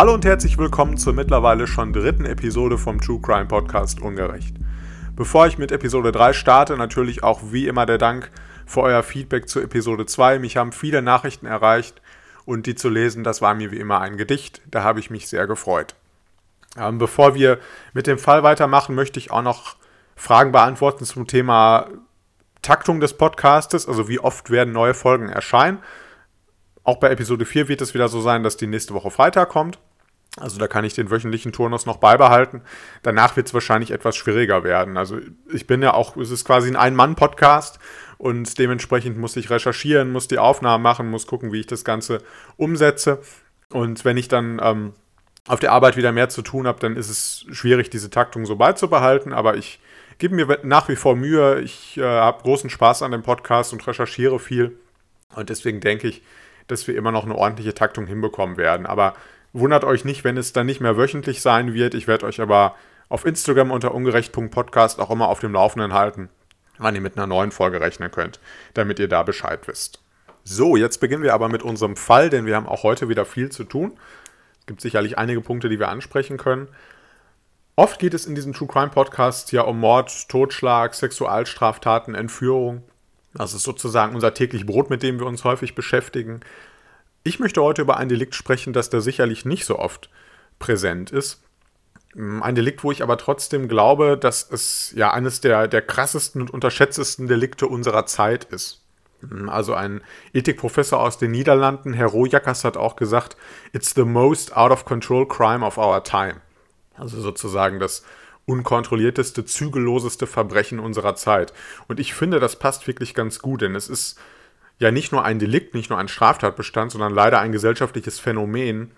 Hallo und herzlich willkommen zur mittlerweile schon dritten Episode vom True Crime Podcast Ungerecht. Bevor ich mit Episode 3 starte, natürlich auch wie immer der Dank für euer Feedback zu Episode 2. Mich haben viele Nachrichten erreicht und die zu lesen, das war mir wie immer ein Gedicht. Da habe ich mich sehr gefreut. Ähm, bevor wir mit dem Fall weitermachen, möchte ich auch noch Fragen beantworten zum Thema Taktung des Podcastes, also wie oft werden neue Folgen erscheinen. Auch bei Episode 4 wird es wieder so sein, dass die nächste Woche Freitag kommt. Also da kann ich den wöchentlichen Turnus noch beibehalten. Danach wird es wahrscheinlich etwas schwieriger werden. Also ich bin ja auch, es ist quasi ein Ein-Mann-Podcast und dementsprechend muss ich recherchieren, muss die Aufnahmen machen, muss gucken, wie ich das Ganze umsetze. Und wenn ich dann ähm, auf der Arbeit wieder mehr zu tun habe, dann ist es schwierig, diese Taktung so beizubehalten. Aber ich gebe mir nach wie vor Mühe. Ich äh, habe großen Spaß an dem Podcast und recherchiere viel. Und deswegen denke ich, dass wir immer noch eine ordentliche Taktung hinbekommen werden. Aber wundert euch nicht, wenn es dann nicht mehr wöchentlich sein wird. Ich werde euch aber auf Instagram unter ungerecht.podcast auch immer auf dem Laufenden halten, wann ihr mit einer neuen Folge rechnen könnt, damit ihr da Bescheid wisst. So, jetzt beginnen wir aber mit unserem Fall, denn wir haben auch heute wieder viel zu tun. Es gibt sicherlich einige Punkte, die wir ansprechen können. Oft geht es in diesen True Crime Podcasts ja um Mord, Totschlag, Sexualstraftaten, Entführung. Das ist sozusagen unser täglich Brot, mit dem wir uns häufig beschäftigen. Ich möchte heute über ein Delikt sprechen, das da sicherlich nicht so oft präsent ist. Ein Delikt, wo ich aber trotzdem glaube, dass es ja eines der, der krassesten und unterschätztesten Delikte unserer Zeit ist. Also ein Ethikprofessor aus den Niederlanden, Herr Rojakas, hat auch gesagt, it's the most out of control crime of our time. Also sozusagen das unkontrollierteste, zügelloseste Verbrechen unserer Zeit. Und ich finde, das passt wirklich ganz gut, denn es ist ja nicht nur ein Delikt, nicht nur ein Straftatbestand, sondern leider ein gesellschaftliches Phänomen,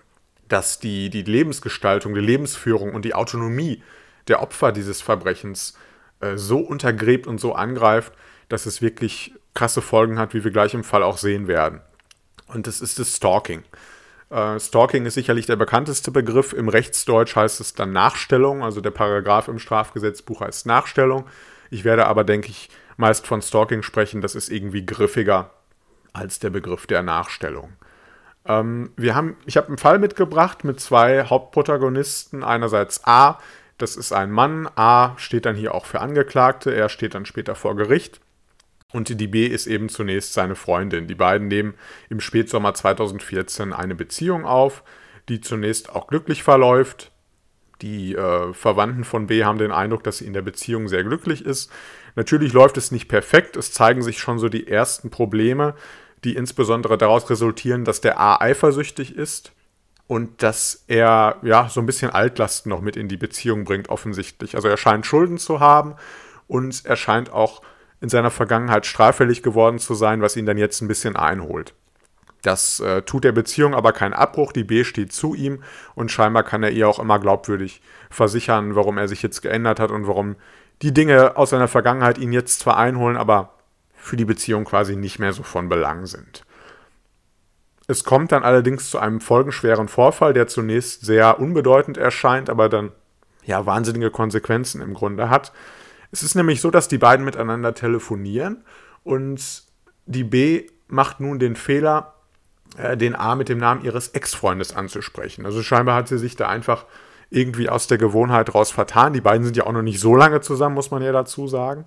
das die, die Lebensgestaltung, die Lebensführung und die Autonomie der Opfer dieses Verbrechens äh, so untergräbt und so angreift, dass es wirklich krasse Folgen hat, wie wir gleich im Fall auch sehen werden. Und das ist das Stalking. Äh, Stalking ist sicherlich der bekannteste Begriff. Im Rechtsdeutsch heißt es dann Nachstellung, also der Paragraph im Strafgesetzbuch heißt Nachstellung. Ich werde aber, denke ich, meist von Stalking sprechen. Das ist irgendwie griffiger als der Begriff der Nachstellung. Ähm, wir haben, ich habe einen Fall mitgebracht mit zwei Hauptprotagonisten. Einerseits A, das ist ein Mann. A steht dann hier auch für Angeklagte. Er steht dann später vor Gericht. Und die B ist eben zunächst seine Freundin. Die beiden nehmen im Spätsommer 2014 eine Beziehung auf, die zunächst auch glücklich verläuft. Die äh, Verwandten von B haben den Eindruck, dass sie in der Beziehung sehr glücklich ist. Natürlich läuft es nicht perfekt. Es zeigen sich schon so die ersten Probleme, die insbesondere daraus resultieren, dass der A eifersüchtig ist und dass er ja so ein bisschen Altlasten noch mit in die Beziehung bringt, offensichtlich. Also er scheint Schulden zu haben und er scheint auch in seiner Vergangenheit straffällig geworden zu sein, was ihn dann jetzt ein bisschen einholt. Das äh, tut der Beziehung aber keinen Abbruch, die B steht zu ihm und scheinbar kann er ihr auch immer glaubwürdig versichern, warum er sich jetzt geändert hat und warum die Dinge aus seiner Vergangenheit ihn jetzt zwar einholen, aber für die Beziehung quasi nicht mehr so von Belang sind. Es kommt dann allerdings zu einem folgenschweren Vorfall, der zunächst sehr unbedeutend erscheint, aber dann ja wahnsinnige Konsequenzen im Grunde hat. Es ist nämlich so, dass die beiden miteinander telefonieren und die B macht nun den Fehler, äh, den A mit dem Namen ihres Ex-Freundes anzusprechen. Also scheinbar hat sie sich da einfach irgendwie aus der Gewohnheit raus vertan. Die beiden sind ja auch noch nicht so lange zusammen, muss man ja dazu sagen.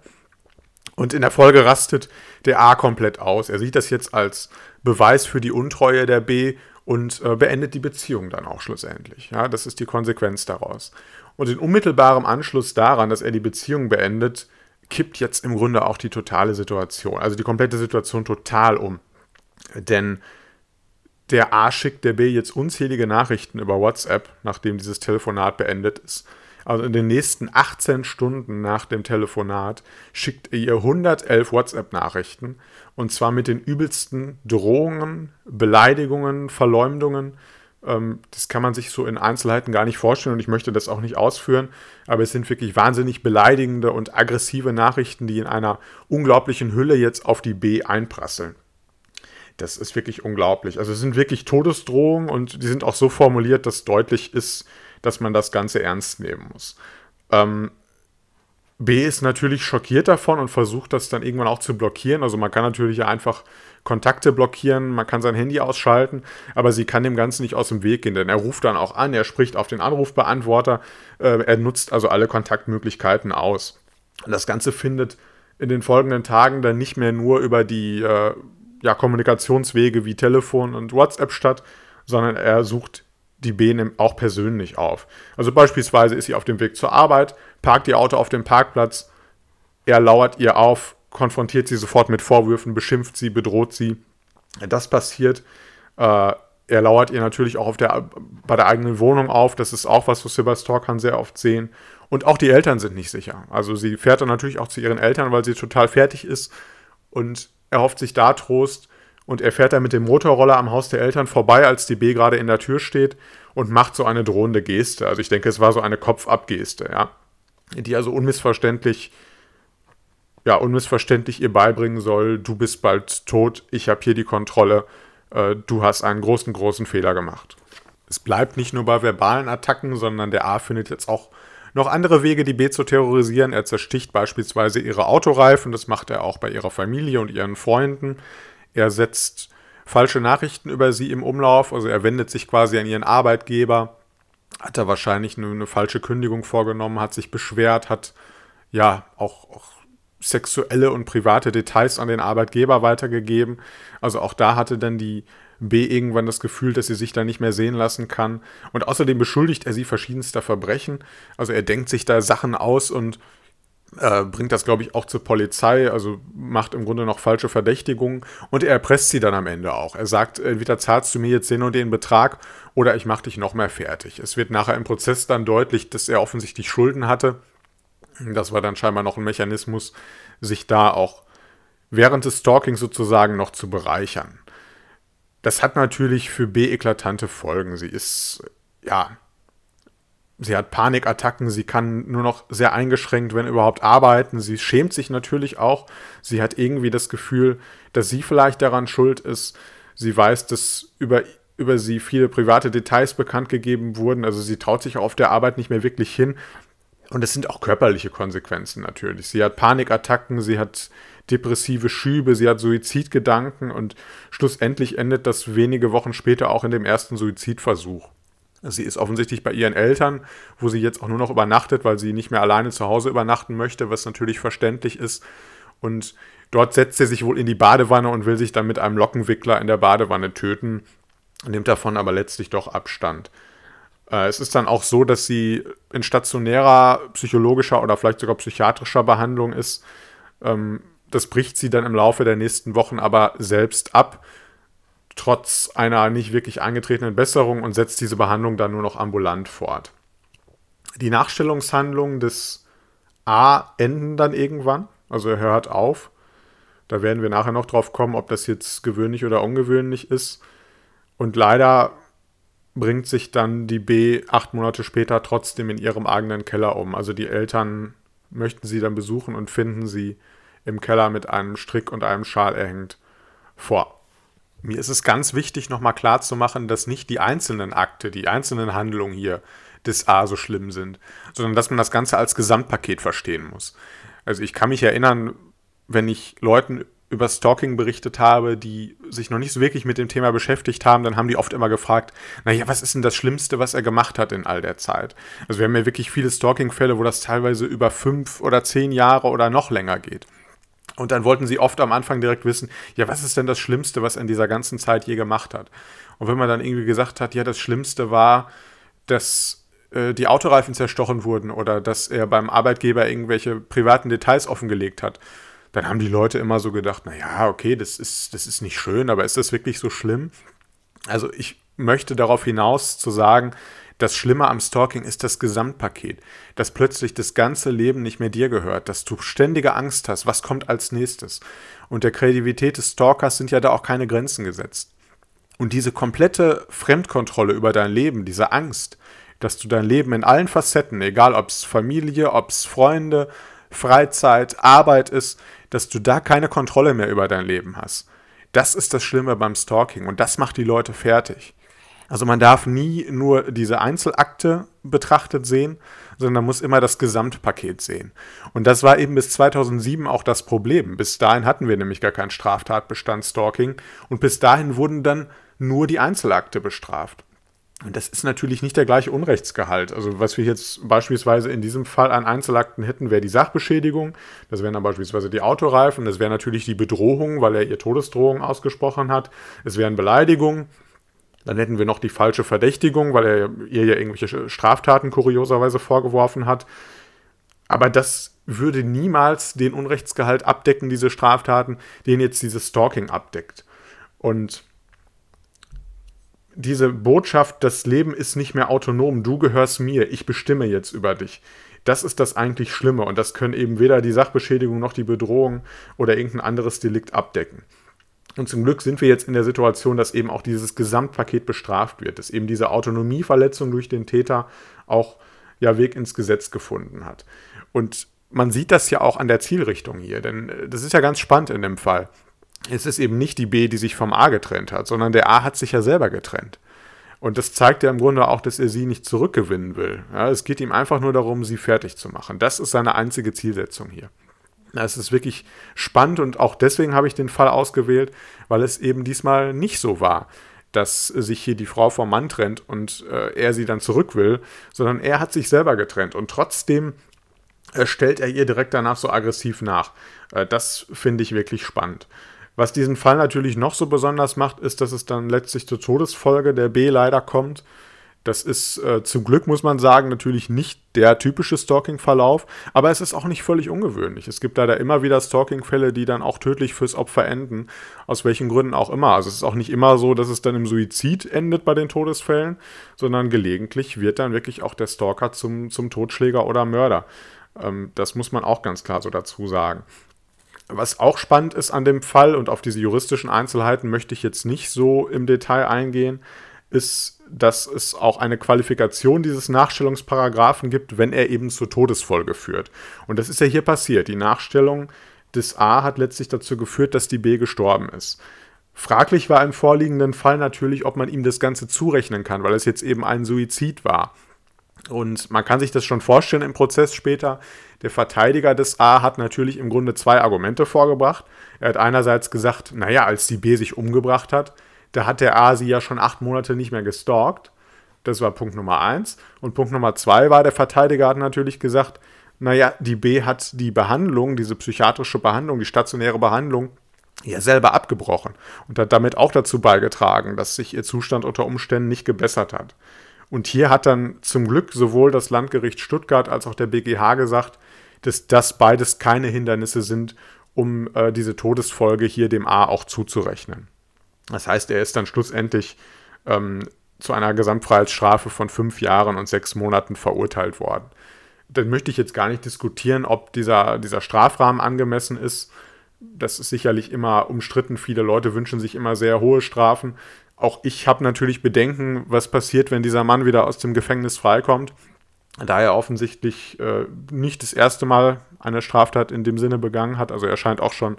Und in der Folge rastet der A komplett aus. Er sieht das jetzt als Beweis für die Untreue der B und äh, beendet die Beziehung dann auch schlussendlich. Ja, das ist die Konsequenz daraus. Und in unmittelbarem Anschluss daran, dass er die Beziehung beendet, kippt jetzt im Grunde auch die totale Situation, also die komplette Situation total um. Denn der A schickt der B jetzt unzählige Nachrichten über WhatsApp, nachdem dieses Telefonat beendet ist. Also in den nächsten 18 Stunden nach dem Telefonat schickt er ihr 111 WhatsApp-Nachrichten und zwar mit den übelsten Drohungen, Beleidigungen, Verleumdungen ähm, das kann man sich so in Einzelheiten gar nicht vorstellen und ich möchte das auch nicht ausführen, aber es sind wirklich wahnsinnig beleidigende und aggressive Nachrichten, die in einer unglaublichen Hülle jetzt auf die B einprasseln. Das ist wirklich unglaublich. Also es sind wirklich Todesdrohungen und die sind auch so formuliert, dass deutlich ist, dass man das Ganze ernst nehmen muss. Ähm, B ist natürlich schockiert davon und versucht das dann irgendwann auch zu blockieren. Also man kann natürlich einfach Kontakte blockieren, man kann sein Handy ausschalten, aber sie kann dem Ganzen nicht aus dem Weg gehen, denn er ruft dann auch an, er spricht auf den Anrufbeantworter, äh, er nutzt also alle Kontaktmöglichkeiten aus. Und das Ganze findet in den folgenden Tagen dann nicht mehr nur über die äh, ja, Kommunikationswege wie Telefon und WhatsApp statt, sondern er sucht die B auch persönlich auf. Also beispielsweise ist sie auf dem Weg zur Arbeit, parkt ihr Auto auf dem Parkplatz, er lauert ihr auf, konfrontiert sie sofort mit Vorwürfen, beschimpft sie, bedroht sie. Das passiert. Äh, er lauert ihr natürlich auch der, bei der eigenen Wohnung auf. Das ist auch was, was wir bei Stalkern sehr oft sehen. Und auch die Eltern sind nicht sicher. Also sie fährt dann natürlich auch zu ihren Eltern, weil sie total fertig ist und erhofft sich da Trost. Und er fährt dann mit dem Motorroller am Haus der Eltern vorbei, als die B gerade in der Tür steht und macht so eine drohende Geste. Also ich denke, es war so eine Kopfabgeste, ja. Die also unmissverständlich, ja, unmissverständlich ihr beibringen soll, du bist bald tot, ich habe hier die Kontrolle, äh, du hast einen großen, großen Fehler gemacht. Es bleibt nicht nur bei verbalen Attacken, sondern der A findet jetzt auch noch andere Wege, die B zu terrorisieren. Er zersticht beispielsweise ihre Autoreifen, das macht er auch bei ihrer Familie und ihren Freunden. Er setzt falsche Nachrichten über sie im Umlauf, also er wendet sich quasi an ihren Arbeitgeber, hat er wahrscheinlich eine, eine falsche Kündigung vorgenommen, hat sich beschwert, hat ja auch, auch sexuelle und private Details an den Arbeitgeber weitergegeben. Also auch da hatte dann die B irgendwann das Gefühl, dass sie sich da nicht mehr sehen lassen kann. Und außerdem beschuldigt er sie verschiedenster Verbrechen. Also er denkt sich da Sachen aus und äh, bringt das, glaube ich, auch zur Polizei, also macht im Grunde noch falsche Verdächtigungen und er erpresst sie dann am Ende auch. Er sagt, entweder zahlst du mir jetzt den und den Betrag oder ich mache dich noch mehr fertig. Es wird nachher im Prozess dann deutlich, dass er offensichtlich Schulden hatte. Das war dann scheinbar noch ein Mechanismus, sich da auch während des Stalkings sozusagen noch zu bereichern. Das hat natürlich für B eklatante Folgen. Sie ist, ja, sie hat Panikattacken, sie kann nur noch sehr eingeschränkt, wenn überhaupt, arbeiten. Sie schämt sich natürlich auch. Sie hat irgendwie das Gefühl, dass sie vielleicht daran schuld ist. Sie weiß, dass über, über sie viele private Details bekannt gegeben wurden. Also sie traut sich auf der Arbeit nicht mehr wirklich hin. Und es sind auch körperliche Konsequenzen natürlich. Sie hat Panikattacken, sie hat depressive Schübe, sie hat Suizidgedanken und schlussendlich endet das wenige Wochen später auch in dem ersten Suizidversuch. Sie ist offensichtlich bei ihren Eltern, wo sie jetzt auch nur noch übernachtet, weil sie nicht mehr alleine zu Hause übernachten möchte, was natürlich verständlich ist. Und dort setzt sie sich wohl in die Badewanne und will sich dann mit einem Lockenwickler in der Badewanne töten, nimmt davon aber letztlich doch Abstand. Äh, es ist dann auch so, dass sie in stationärer psychologischer oder vielleicht sogar psychiatrischer Behandlung ist. Ähm, das bricht sie dann im Laufe der nächsten Wochen aber selbst ab, trotz einer nicht wirklich eingetretenen Besserung und setzt diese Behandlung dann nur noch ambulant fort. Die Nachstellungshandlungen des A enden dann irgendwann, also er hört auf. Da werden wir nachher noch drauf kommen, ob das jetzt gewöhnlich oder ungewöhnlich ist. Und leider bringt sich dann die B acht Monate später trotzdem in ihrem eigenen Keller um. Also die Eltern möchten sie dann besuchen und finden sie im Keller mit einem Strick und einem Schal erhängt vor. Mir ist es ganz wichtig, nochmal klarzumachen, dass nicht die einzelnen Akte, die einzelnen Handlungen hier des A so schlimm sind, sondern dass man das Ganze als Gesamtpaket verstehen muss. Also ich kann mich erinnern, wenn ich Leuten über Stalking berichtet habe, die sich noch nicht so wirklich mit dem Thema beschäftigt haben, dann haben die oft immer gefragt, naja, was ist denn das Schlimmste, was er gemacht hat in all der Zeit? Also wir haben ja wirklich viele Stalking-Fälle, wo das teilweise über fünf oder zehn Jahre oder noch länger geht. Und dann wollten sie oft am Anfang direkt wissen, ja, was ist denn das Schlimmste, was er in dieser ganzen Zeit je gemacht hat? Und wenn man dann irgendwie gesagt hat, ja, das Schlimmste war, dass äh, die Autoreifen zerstochen wurden oder dass er beim Arbeitgeber irgendwelche privaten Details offengelegt hat, dann haben die Leute immer so gedacht, naja, okay, das ist, das ist nicht schön, aber ist das wirklich so schlimm? Also ich möchte darauf hinaus zu sagen, das Schlimme am Stalking ist das Gesamtpaket, dass plötzlich das ganze Leben nicht mehr dir gehört, dass du ständige Angst hast, was kommt als nächstes. Und der Kreativität des Stalkers sind ja da auch keine Grenzen gesetzt. Und diese komplette Fremdkontrolle über dein Leben, diese Angst, dass du dein Leben in allen Facetten, egal ob es Familie, ob es Freunde, Freizeit, Arbeit ist, dass du da keine Kontrolle mehr über dein Leben hast. Das ist das Schlimme beim Stalking und das macht die Leute fertig. Also man darf nie nur diese Einzelakte betrachtet sehen, sondern muss immer das Gesamtpaket sehen. Und das war eben bis 2007 auch das Problem. Bis dahin hatten wir nämlich gar keinen Straftatbestand Stalking und bis dahin wurden dann nur die Einzelakte bestraft. Und das ist natürlich nicht der gleiche Unrechtsgehalt. Also was wir jetzt beispielsweise in diesem Fall an Einzelakten hätten, wäre die Sachbeschädigung. Das wären dann beispielsweise die Autoreifen. Das wäre natürlich die Bedrohung, weil er ihr Todesdrohung ausgesprochen hat. Es wären Beleidigungen. Dann hätten wir noch die falsche Verdächtigung, weil er ihr ja irgendwelche Straftaten kurioserweise vorgeworfen hat. Aber das würde niemals den Unrechtsgehalt abdecken, diese Straftaten, den jetzt dieses Stalking abdeckt. Und diese Botschaft, das Leben ist nicht mehr autonom, du gehörst mir, ich bestimme jetzt über dich. Das ist das eigentlich Schlimme und das können eben weder die Sachbeschädigung noch die Bedrohung oder irgendein anderes Delikt abdecken. Und zum Glück sind wir jetzt in der Situation, dass eben auch dieses Gesamtpaket bestraft wird, dass eben diese Autonomieverletzung durch den Täter auch ja Weg ins Gesetz gefunden hat. Und man sieht das ja auch an der Zielrichtung hier, denn äh, das ist ja ganz spannend in dem Fall es ist eben nicht die B, die sich vom A getrennt hat, sondern der A hat sich ja selber getrennt. Und das zeigt ja im Grunde auch, dass er sie nicht zurückgewinnen will. Ja, es geht ihm einfach nur darum, sie fertig zu machen. Das ist seine einzige Zielsetzung hier. Es ist wirklich spannend und auch deswegen habe ich den Fall ausgewählt, weil es eben diesmal nicht so war, dass sich hier die Frau vom Mann trennt und äh, er sie dann zurück will, sondern er hat sich selber getrennt und trotzdem äh, stellt er ihr direkt danach so aggressiv nach. Äh, das finde ich wirklich spannend. Was diesen Fall natürlich noch so besonders macht, ist, dass es dann letztlich zur Todesfolge der B leider kommt. Das ist äh, zum Glück, muss man sagen, natürlich nicht der typische Stalking-Verlauf, aber es ist auch nicht völlig ungewöhnlich. Es gibt leider immer wieder Stalking-Fälle, die dann auch tödlich fürs Opfer enden, aus welchen Gründen auch immer. Also es ist auch nicht immer so, dass es dann im Suizid endet bei den Todesfällen, sondern gelegentlich wird dann wirklich auch der Stalker zum, zum Totschläger oder Mörder. Ähm, das muss man auch ganz klar so dazu sagen. Was auch spannend ist an dem Fall, und auf diese juristischen Einzelheiten möchte ich jetzt nicht so im Detail eingehen, ist, dass es auch eine Qualifikation dieses Nachstellungsparagraphen gibt, wenn er eben zur Todesfolge führt. Und das ist ja hier passiert. Die Nachstellung des A hat letztlich dazu geführt, dass die B gestorben ist. Fraglich war im vorliegenden Fall natürlich, ob man ihm das Ganze zurechnen kann, weil es jetzt eben ein Suizid war. Und man kann sich das schon vorstellen im Prozess später. Der Verteidiger des A hat natürlich im Grunde zwei Argumente vorgebracht. Er hat einerseits gesagt, naja, als die B sich umgebracht hat, da hat der A sie ja schon acht Monate nicht mehr gestalkt. Das war Punkt Nummer eins. Und Punkt Nummer zwei war, der Verteidiger hat natürlich gesagt, naja, die B hat die Behandlung, diese psychiatrische Behandlung, die stationäre Behandlung, ja selber abgebrochen und hat damit auch dazu beigetragen, dass sich ihr Zustand unter Umständen nicht gebessert hat. Und hier hat dann zum Glück sowohl das Landgericht Stuttgart als auch der BGH gesagt, dass das beides keine Hindernisse sind, um äh, diese Todesfolge hier dem A auch zuzurechnen. Das heißt, er ist dann schlussendlich ähm, zu einer Gesamtfreiheitsstrafe von fünf Jahren und sechs Monaten verurteilt worden. Dann möchte ich jetzt gar nicht diskutieren, ob dieser, dieser Strafrahmen angemessen ist. Das ist sicherlich immer umstritten. Viele Leute wünschen sich immer sehr hohe Strafen auch ich habe natürlich Bedenken, was passiert, wenn dieser Mann wieder aus dem Gefängnis freikommt. Da er offensichtlich äh, nicht das erste Mal eine Straftat in dem Sinne begangen hat. Also er scheint auch schon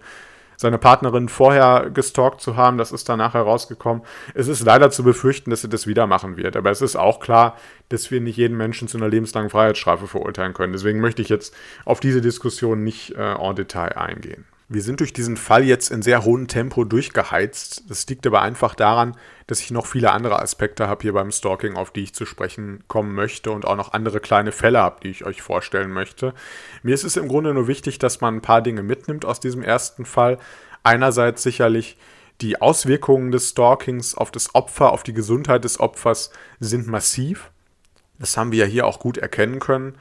seine Partnerin vorher gestalkt zu haben. Das ist danach herausgekommen. Es ist leider zu befürchten, dass er das wieder machen wird. Aber es ist auch klar, dass wir nicht jeden Menschen zu einer lebenslangen Freiheitsstrafe verurteilen können. Deswegen möchte ich jetzt auf diese Diskussion nicht äh, en Detail eingehen. Wir sind durch diesen Fall jetzt in sehr hohem Tempo durchgeheizt. Das liegt aber einfach daran, dass ich noch viele andere Aspekte habe hier beim Stalking, auf die ich zu sprechen kommen möchte und auch noch andere kleine Fälle habe, die ich euch vorstellen möchte. Mir ist es im Grunde nur wichtig, dass man ein paar Dinge mitnimmt aus diesem ersten Fall. Einerseits sicherlich die Auswirkungen des Stalkings auf das Opfer, auf die Gesundheit des Opfers sind massiv. Das haben wir ja hier auch gut erkennen können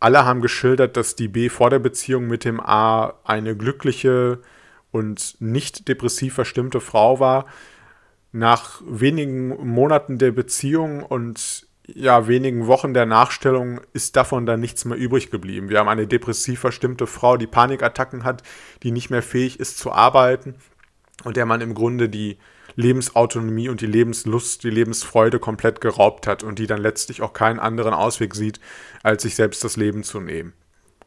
alle haben geschildert, dass die B vor der Beziehung mit dem A eine glückliche und nicht depressiv verstimmte Frau war. Nach wenigen Monaten der Beziehung und ja, wenigen Wochen der Nachstellung ist davon dann nichts mehr übrig geblieben. Wir haben eine depressiv verstimmte Frau, die Panikattacken hat, die nicht mehr fähig ist zu arbeiten und der man im Grunde die Lebensautonomie und die Lebenslust, die Lebensfreude komplett geraubt hat und die dann letztlich auch keinen anderen Ausweg sieht, als sich selbst das Leben zu nehmen.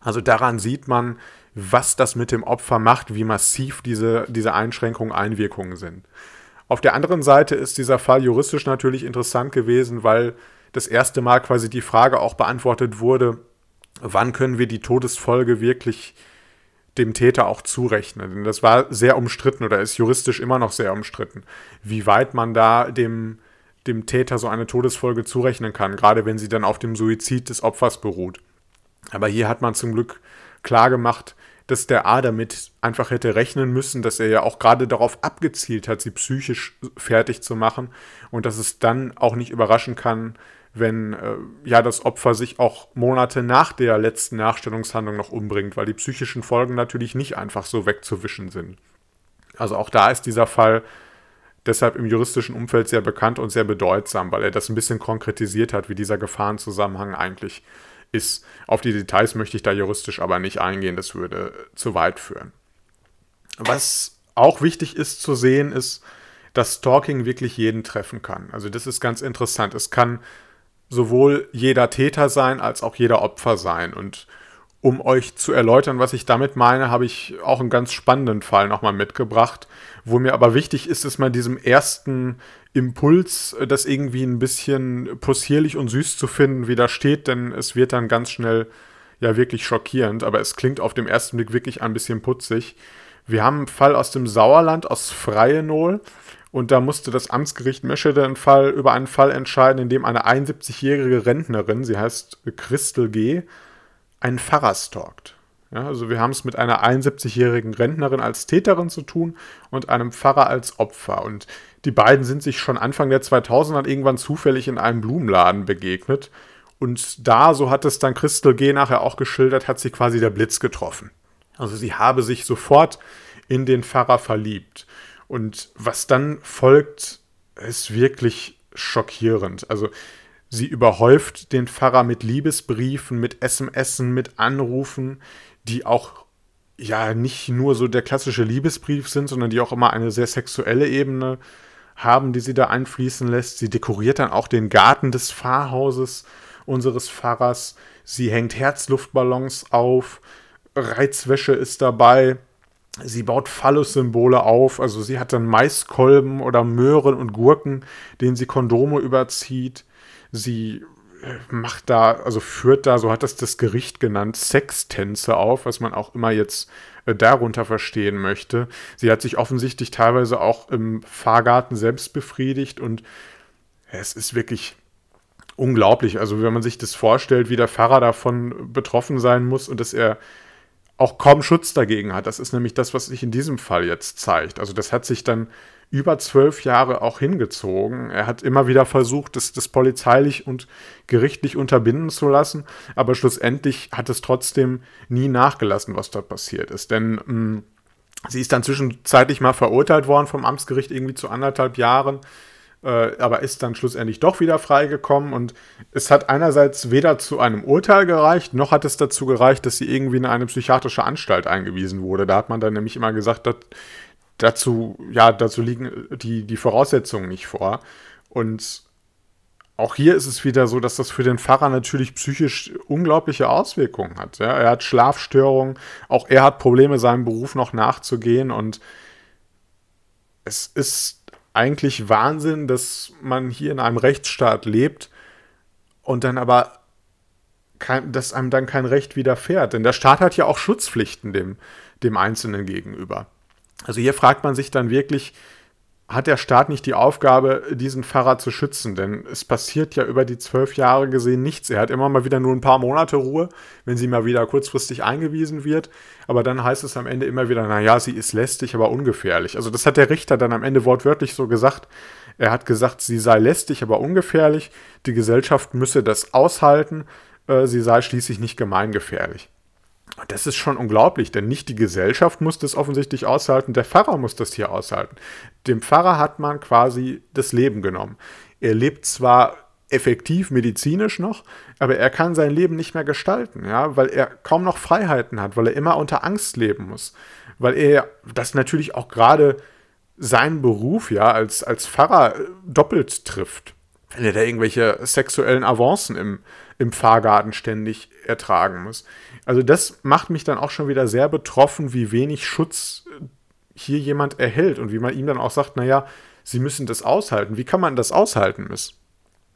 Also daran sieht man, was das mit dem Opfer macht, wie massiv diese, diese Einschränkungen, Einwirkungen sind. Auf der anderen Seite ist dieser Fall juristisch natürlich interessant gewesen, weil das erste Mal quasi die Frage auch beantwortet wurde, wann können wir die Todesfolge wirklich dem Täter auch zurechnen. Denn das war sehr umstritten oder ist juristisch immer noch sehr umstritten, wie weit man da dem, dem Täter so eine Todesfolge zurechnen kann, gerade wenn sie dann auf dem Suizid des Opfers beruht. Aber hier hat man zum Glück klar gemacht, dass der A damit einfach hätte rechnen müssen, dass er ja auch gerade darauf abgezielt hat, sie psychisch fertig zu machen und dass es dann auch nicht überraschen kann, wenn äh, ja das Opfer sich auch Monate nach der letzten Nachstellungshandlung noch umbringt, weil die psychischen Folgen natürlich nicht einfach so wegzuwischen sind. Also auch da ist dieser Fall deshalb im juristischen Umfeld sehr bekannt und sehr bedeutsam, weil er das ein bisschen konkretisiert hat, wie dieser Gefahrenzusammenhang eigentlich ist. Auf die Details möchte ich da juristisch aber nicht eingehen, das würde zu weit führen. Was auch wichtig ist zu sehen, ist, dass Stalking wirklich jeden treffen kann. Also das ist ganz interessant. Es kann sowohl jeder Täter sein als auch jeder Opfer sein. Und um euch zu erläutern, was ich damit meine, habe ich auch einen ganz spannenden Fall nochmal mitgebracht, wo mir aber wichtig ist, dass man diesem ersten Impuls, das irgendwie ein bisschen possierlich und süß zu finden, widersteht, denn es wird dann ganz schnell ja wirklich schockierend, aber es klingt auf dem ersten Blick wirklich ein bisschen putzig. Wir haben einen Fall aus dem Sauerland, aus Freienol. Und da musste das Amtsgericht Meschede einen Fall, über einen Fall entscheiden, in dem eine 71-jährige Rentnerin, sie heißt Christel G., einen Pfarrer stalkt. Ja, also wir haben es mit einer 71-jährigen Rentnerin als Täterin zu tun und einem Pfarrer als Opfer. Und die beiden sind sich schon Anfang der 2000er irgendwann zufällig in einem Blumenladen begegnet. Und da, so hat es dann Christel G. nachher auch geschildert, hat sie quasi der Blitz getroffen. Also sie habe sich sofort in den Pfarrer verliebt. Und was dann folgt, ist wirklich schockierend. Also sie überhäuft den Pfarrer mit Liebesbriefen, mit SMS, mit Anrufen, die auch ja nicht nur so der klassische Liebesbrief sind, sondern die auch immer eine sehr sexuelle Ebene haben, die sie da einfließen lässt. Sie dekoriert dann auch den Garten des Pfarrhauses unseres Pfarrers. Sie hängt Herzluftballons auf, Reizwäsche ist dabei. Sie baut Phallus-Symbole auf, also sie hat dann Maiskolben oder Möhren und Gurken, denen sie Kondome überzieht. Sie äh, macht da, also führt da, so hat das das Gericht genannt, Sextänze auf, was man auch immer jetzt äh, darunter verstehen möchte. Sie hat sich offensichtlich teilweise auch im Fahrgarten selbst befriedigt und es ist wirklich unglaublich. Also wenn man sich das vorstellt, wie der Pfarrer davon betroffen sein muss und dass er auch kaum Schutz dagegen hat. Das ist nämlich das, was sich in diesem Fall jetzt zeigt. Also das hat sich dann über zwölf Jahre auch hingezogen. Er hat immer wieder versucht, das, das polizeilich und gerichtlich unterbinden zu lassen, aber schlussendlich hat es trotzdem nie nachgelassen, was da passiert ist. Denn mh, mm, sie ist dann zwischenzeitlich mal verurteilt worden vom Amtsgericht irgendwie zu anderthalb Jahren äh, aber ist dann schlussendlich doch wieder freigekommen und es hat einerseits weder zu einem Urteil gereicht, noch hat es dazu gereicht, dass sie irgendwie in eine psychiatrische Anstalt eingewiesen wurde. Da hat man dann nämlich immer gesagt, dass dazu, ja, dazu liegen die, die Voraussetzungen nicht vor. Und auch hier ist es wieder so, dass das für den Pfarrer natürlich psychisch unglaubliche Auswirkungen hat. Ja? Er hat Schlafstörungen, auch er hat Probleme, seinem Beruf noch nachzugehen und es ist eigentlich Wahnsinn, dass man hier in einem Rechtsstaat lebt und dann aber kein, dass einem dann kein Recht widerfährt. Denn der Staat hat ja auch Schutzpflichten dem, dem Einzelnen gegenüber. Also hier fragt man sich dann wirklich, hat der Staat nicht die Aufgabe, diesen Pfarrer zu schützen? Denn es passiert ja über die zwölf Jahre gesehen nichts. Er hat immer mal wieder nur ein paar Monate Ruhe, wenn sie mal wieder kurzfristig eingewiesen wird. Aber dann heißt es am Ende immer wieder, naja, sie ist lästig, aber ungefährlich. Also das hat der Richter dann am Ende wortwörtlich so gesagt. Er hat gesagt, sie sei lästig, aber ungefährlich. Die Gesellschaft müsse das aushalten. Äh, sie sei schließlich nicht gemeingefährlich. Das ist schon unglaublich, denn nicht die Gesellschaft muss das offensichtlich aushalten, der Pfarrer muss das hier aushalten. Dem Pfarrer hat man quasi das Leben genommen. Er lebt zwar effektiv medizinisch noch, aber er kann sein Leben nicht mehr gestalten, ja, weil er kaum noch Freiheiten hat, weil er immer unter Angst leben muss, weil er das natürlich auch gerade seinen Beruf ja als, als Pfarrer doppelt trifft. Wenn er da irgendwelche sexuellen Avancen im, im Fahrgarten ständig ertragen muss. Also das macht mich dann auch schon wieder sehr betroffen, wie wenig Schutz äh, hier jemand erhält und wie man ihm dann auch sagt, naja, sie müssen das aushalten. Wie kann man das aushalten, Miss?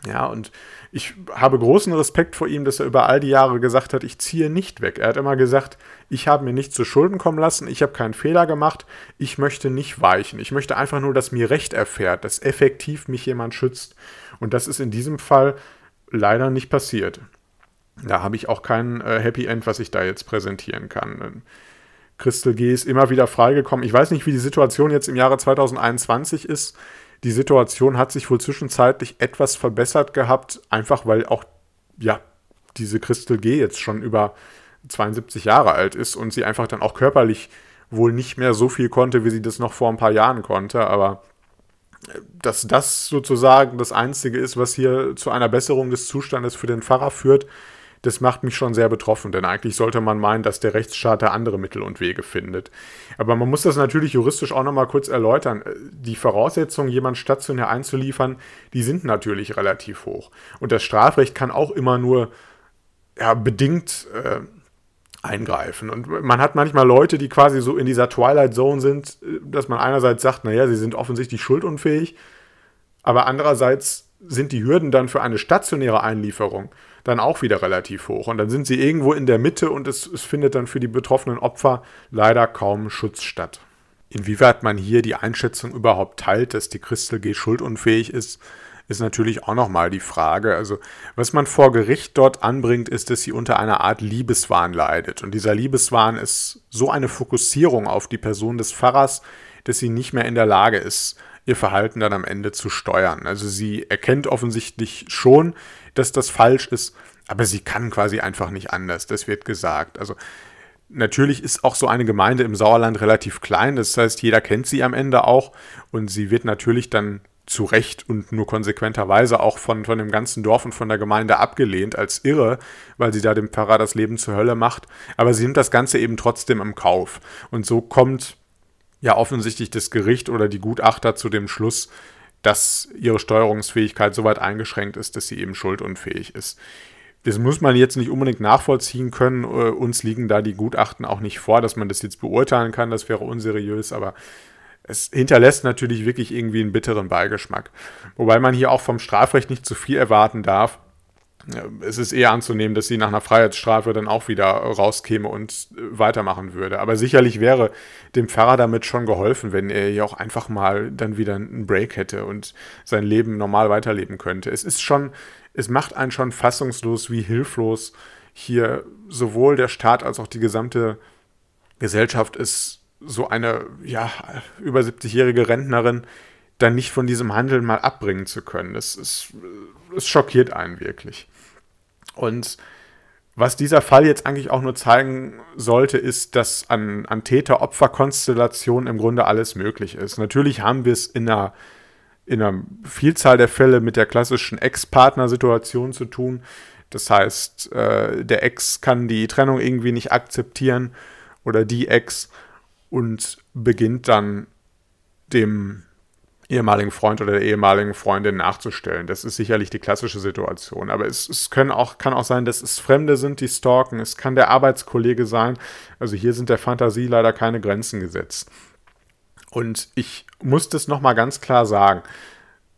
Ja, und ich habe großen Respekt vor ihm, dass er über all die Jahre gesagt hat, ich ziehe nicht weg. Er hat immer gesagt, ich habe mir nicht zu Schulden kommen lassen, ich habe keinen Fehler gemacht, ich möchte nicht weichen. Ich möchte einfach nur, dass mir Recht erfährt, dass effektiv mich jemand schützt. Und das ist in diesem Fall leider nicht passiert. Da habe ich auch kein äh, Happy End, was ich da jetzt präsentieren kann. Crystal G ist immer wieder freigekommen. Ich weiß nicht, wie die Situation jetzt im Jahre 2021 ist. Die Situation hat sich wohl zwischenzeitlich etwas verbessert gehabt, einfach weil auch ja, diese Crystal G jetzt schon über 72 Jahre alt ist und sie einfach dann auch körperlich wohl nicht mehr so viel konnte, wie sie das noch vor ein paar Jahren konnte. Aber dass das sozusagen das Einzige ist, was hier zu einer Besserung des Zustandes für den Pfarrer führt, das macht mich schon sehr betroffen, denn eigentlich sollte man meinen, dass der Rechtsstaat da andere Mittel und Wege findet. Aber man muss das natürlich juristisch auch nochmal kurz erläutern. Die Voraussetzungen, jemanden stationär einzuliefern, die sind natürlich relativ hoch. Und das Strafrecht kann auch immer nur ja, bedingt äh, eingreifen. Und man hat manchmal Leute, die quasi so in dieser Twilight Zone sind, dass man einerseits sagt, naja, sie sind offensichtlich schuldunfähig, aber andererseits sind die Hürden dann für eine stationäre Einlieferung dann auch wieder relativ hoch. Und dann sind sie irgendwo in der Mitte und es, es findet dann für die betroffenen Opfer leider kaum Schutz statt. Inwieweit man hier die Einschätzung überhaupt teilt, dass die Crystal G schuldunfähig ist, ist natürlich auch nochmal die Frage. Also, was man vor Gericht dort anbringt, ist, dass sie unter einer Art Liebeswahn leidet. Und dieser Liebeswahn ist so eine Fokussierung auf die Person des Pfarrers, dass sie nicht mehr in der Lage ist, ihr Verhalten dann am Ende zu steuern. Also sie erkennt offensichtlich schon, dass das falsch ist, aber sie kann quasi einfach nicht anders. Das wird gesagt. Also natürlich ist auch so eine Gemeinde im Sauerland relativ klein. Das heißt, jeder kennt sie am Ende auch und sie wird natürlich dann zu Recht und nur konsequenterweise auch von, von dem ganzen Dorf und von der Gemeinde abgelehnt als irre, weil sie da dem Pfarrer das Leben zur Hölle macht. Aber sie nimmt das Ganze eben trotzdem im Kauf. Und so kommt ja offensichtlich das Gericht oder die Gutachter zu dem Schluss, dass ihre Steuerungsfähigkeit so weit eingeschränkt ist, dass sie eben schuldunfähig ist. Das muss man jetzt nicht unbedingt nachvollziehen können. Äh, uns liegen da die Gutachten auch nicht vor, dass man das jetzt beurteilen kann. Das wäre unseriös, aber es hinterlässt natürlich wirklich irgendwie einen bitteren Beigeschmack. Wobei man hier auch vom Strafrecht nicht zu viel erwarten darf es ist eher anzunehmen, dass sie nach einer Freiheitsstrafe dann auch wieder rauskäme und äh, weitermachen würde. Aber sicherlich wäre dem Pfarrer damit schon geholfen, wenn er ja auch einfach mal dann wieder einen Break hätte und sein Leben normal weiterleben könnte. Es ist schon, es macht einen schon fassungslos, wie hilflos hier sowohl der Staat als auch die gesamte Gesellschaft ist, so eine, ja, über 70-jährige Rentnerin dann nicht von diesem Handeln mal abbringen zu können. Es, es, es schockiert einen wirklich. Und was dieser Fall jetzt eigentlich auch nur zeigen sollte, ist, dass an, an Täter-Opfer-Konstellationen im Grunde alles möglich ist. Natürlich haben wir es in einer, in einer Vielzahl der Fälle mit der klassischen Ex-Partner-Situation zu tun. Das heißt, äh, der Ex kann die Trennung irgendwie nicht akzeptieren oder die Ex und beginnt dann dem ehemaligen Freund oder der ehemaligen Freundin nachzustellen. Das ist sicherlich die klassische Situation. Aber es, es können auch, kann auch sein, dass es Fremde sind, die stalken. Es kann der Arbeitskollege sein. Also hier sind der Fantasie leider keine Grenzen gesetzt. Und ich muss das nochmal ganz klar sagen.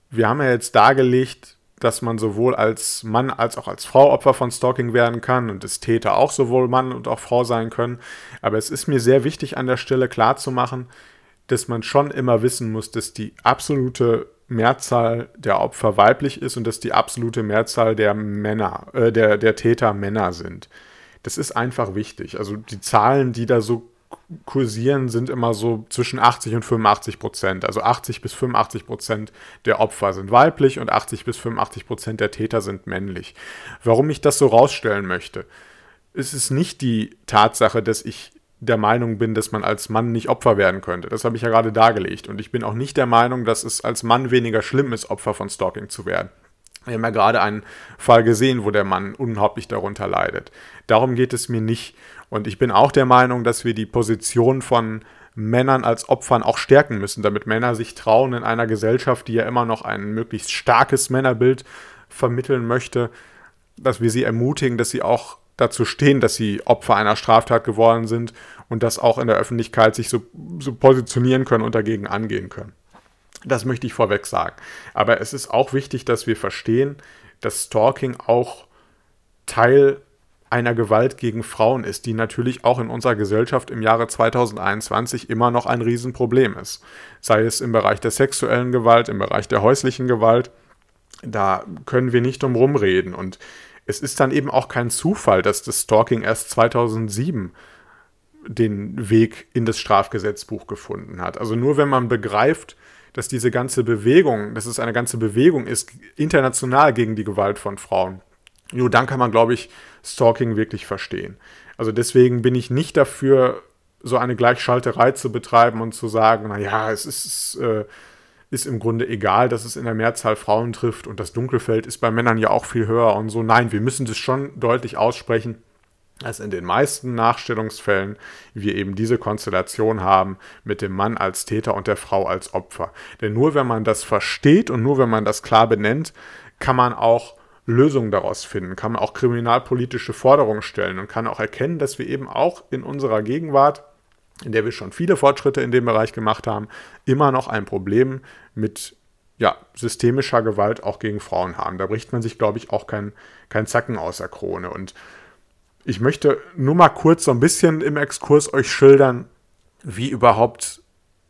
Wir haben ja jetzt dargelegt, dass man sowohl als Mann als auch als Frau Opfer von Stalking werden kann und das Täter auch sowohl Mann und auch Frau sein können. Aber es ist mir sehr wichtig an der Stelle klarzumachen, dass man schon immer wissen muss, dass die absolute Mehrzahl der Opfer weiblich ist und dass die absolute Mehrzahl der Männer, äh, der, der Täter Männer sind. Das ist einfach wichtig. Also die Zahlen, die da so kursieren, sind immer so zwischen 80 und 85 Prozent. Also 80 bis 85 Prozent der Opfer sind weiblich und 80 bis 85 Prozent der Täter sind männlich. Warum ich das so rausstellen möchte, ist es nicht die Tatsache, dass ich der Meinung bin, dass man als Mann nicht Opfer werden könnte. Das habe ich ja gerade dargelegt. Und ich bin auch nicht der Meinung, dass es als Mann weniger schlimm ist, Opfer von Stalking zu werden. Wir haben ja gerade einen Fall gesehen, wo der Mann unhauptlich darunter leidet. Darum geht es mir nicht. Und ich bin auch der Meinung, dass wir die Position von Männern als Opfern auch stärken müssen, damit Männer sich trauen in einer Gesellschaft, die ja immer noch ein möglichst starkes Männerbild vermitteln möchte, dass wir sie ermutigen, dass sie auch dazu stehen, dass sie Opfer einer Straftat geworden sind und das auch in der Öffentlichkeit sich so, so positionieren können und dagegen angehen können. Das möchte ich vorweg sagen. Aber es ist auch wichtig, dass wir verstehen, dass Stalking auch Teil einer Gewalt gegen Frauen ist, die natürlich auch in unserer Gesellschaft im Jahre 2021 immer noch ein Riesenproblem ist. Sei es im Bereich der sexuellen Gewalt, im Bereich der häuslichen Gewalt. Da können wir nicht drum reden. Und es ist dann eben auch kein Zufall, dass das Stalking erst 2007 den Weg in das Strafgesetzbuch gefunden hat. Also nur wenn man begreift, dass diese ganze Bewegung, dass es eine ganze Bewegung ist, international gegen die Gewalt von Frauen, nur dann kann man, glaube ich, Stalking wirklich verstehen. Also deswegen bin ich nicht dafür, so eine Gleichschalterei zu betreiben und zu sagen, naja, es ist, äh, ist im Grunde egal, dass es in der Mehrzahl Frauen trifft und das Dunkelfeld ist bei Männern ja auch viel höher und so. Nein, wir müssen das schon deutlich aussprechen, dass in den meisten Nachstellungsfällen wir eben diese Konstellation haben mit dem Mann als Täter und der Frau als Opfer. Denn nur wenn man das versteht und nur wenn man das klar benennt, kann man auch Lösungen daraus finden, kann man auch kriminalpolitische Forderungen stellen und kann auch erkennen, dass wir eben auch in unserer Gegenwart, in der wir schon viele Fortschritte in dem Bereich gemacht haben, immer noch ein Problem mit ja, systemischer Gewalt auch gegen Frauen haben. Da bricht man sich, glaube ich, auch kein, kein Zacken aus der Krone. Und ich möchte nur mal kurz so ein bisschen im Exkurs euch schildern, wie überhaupt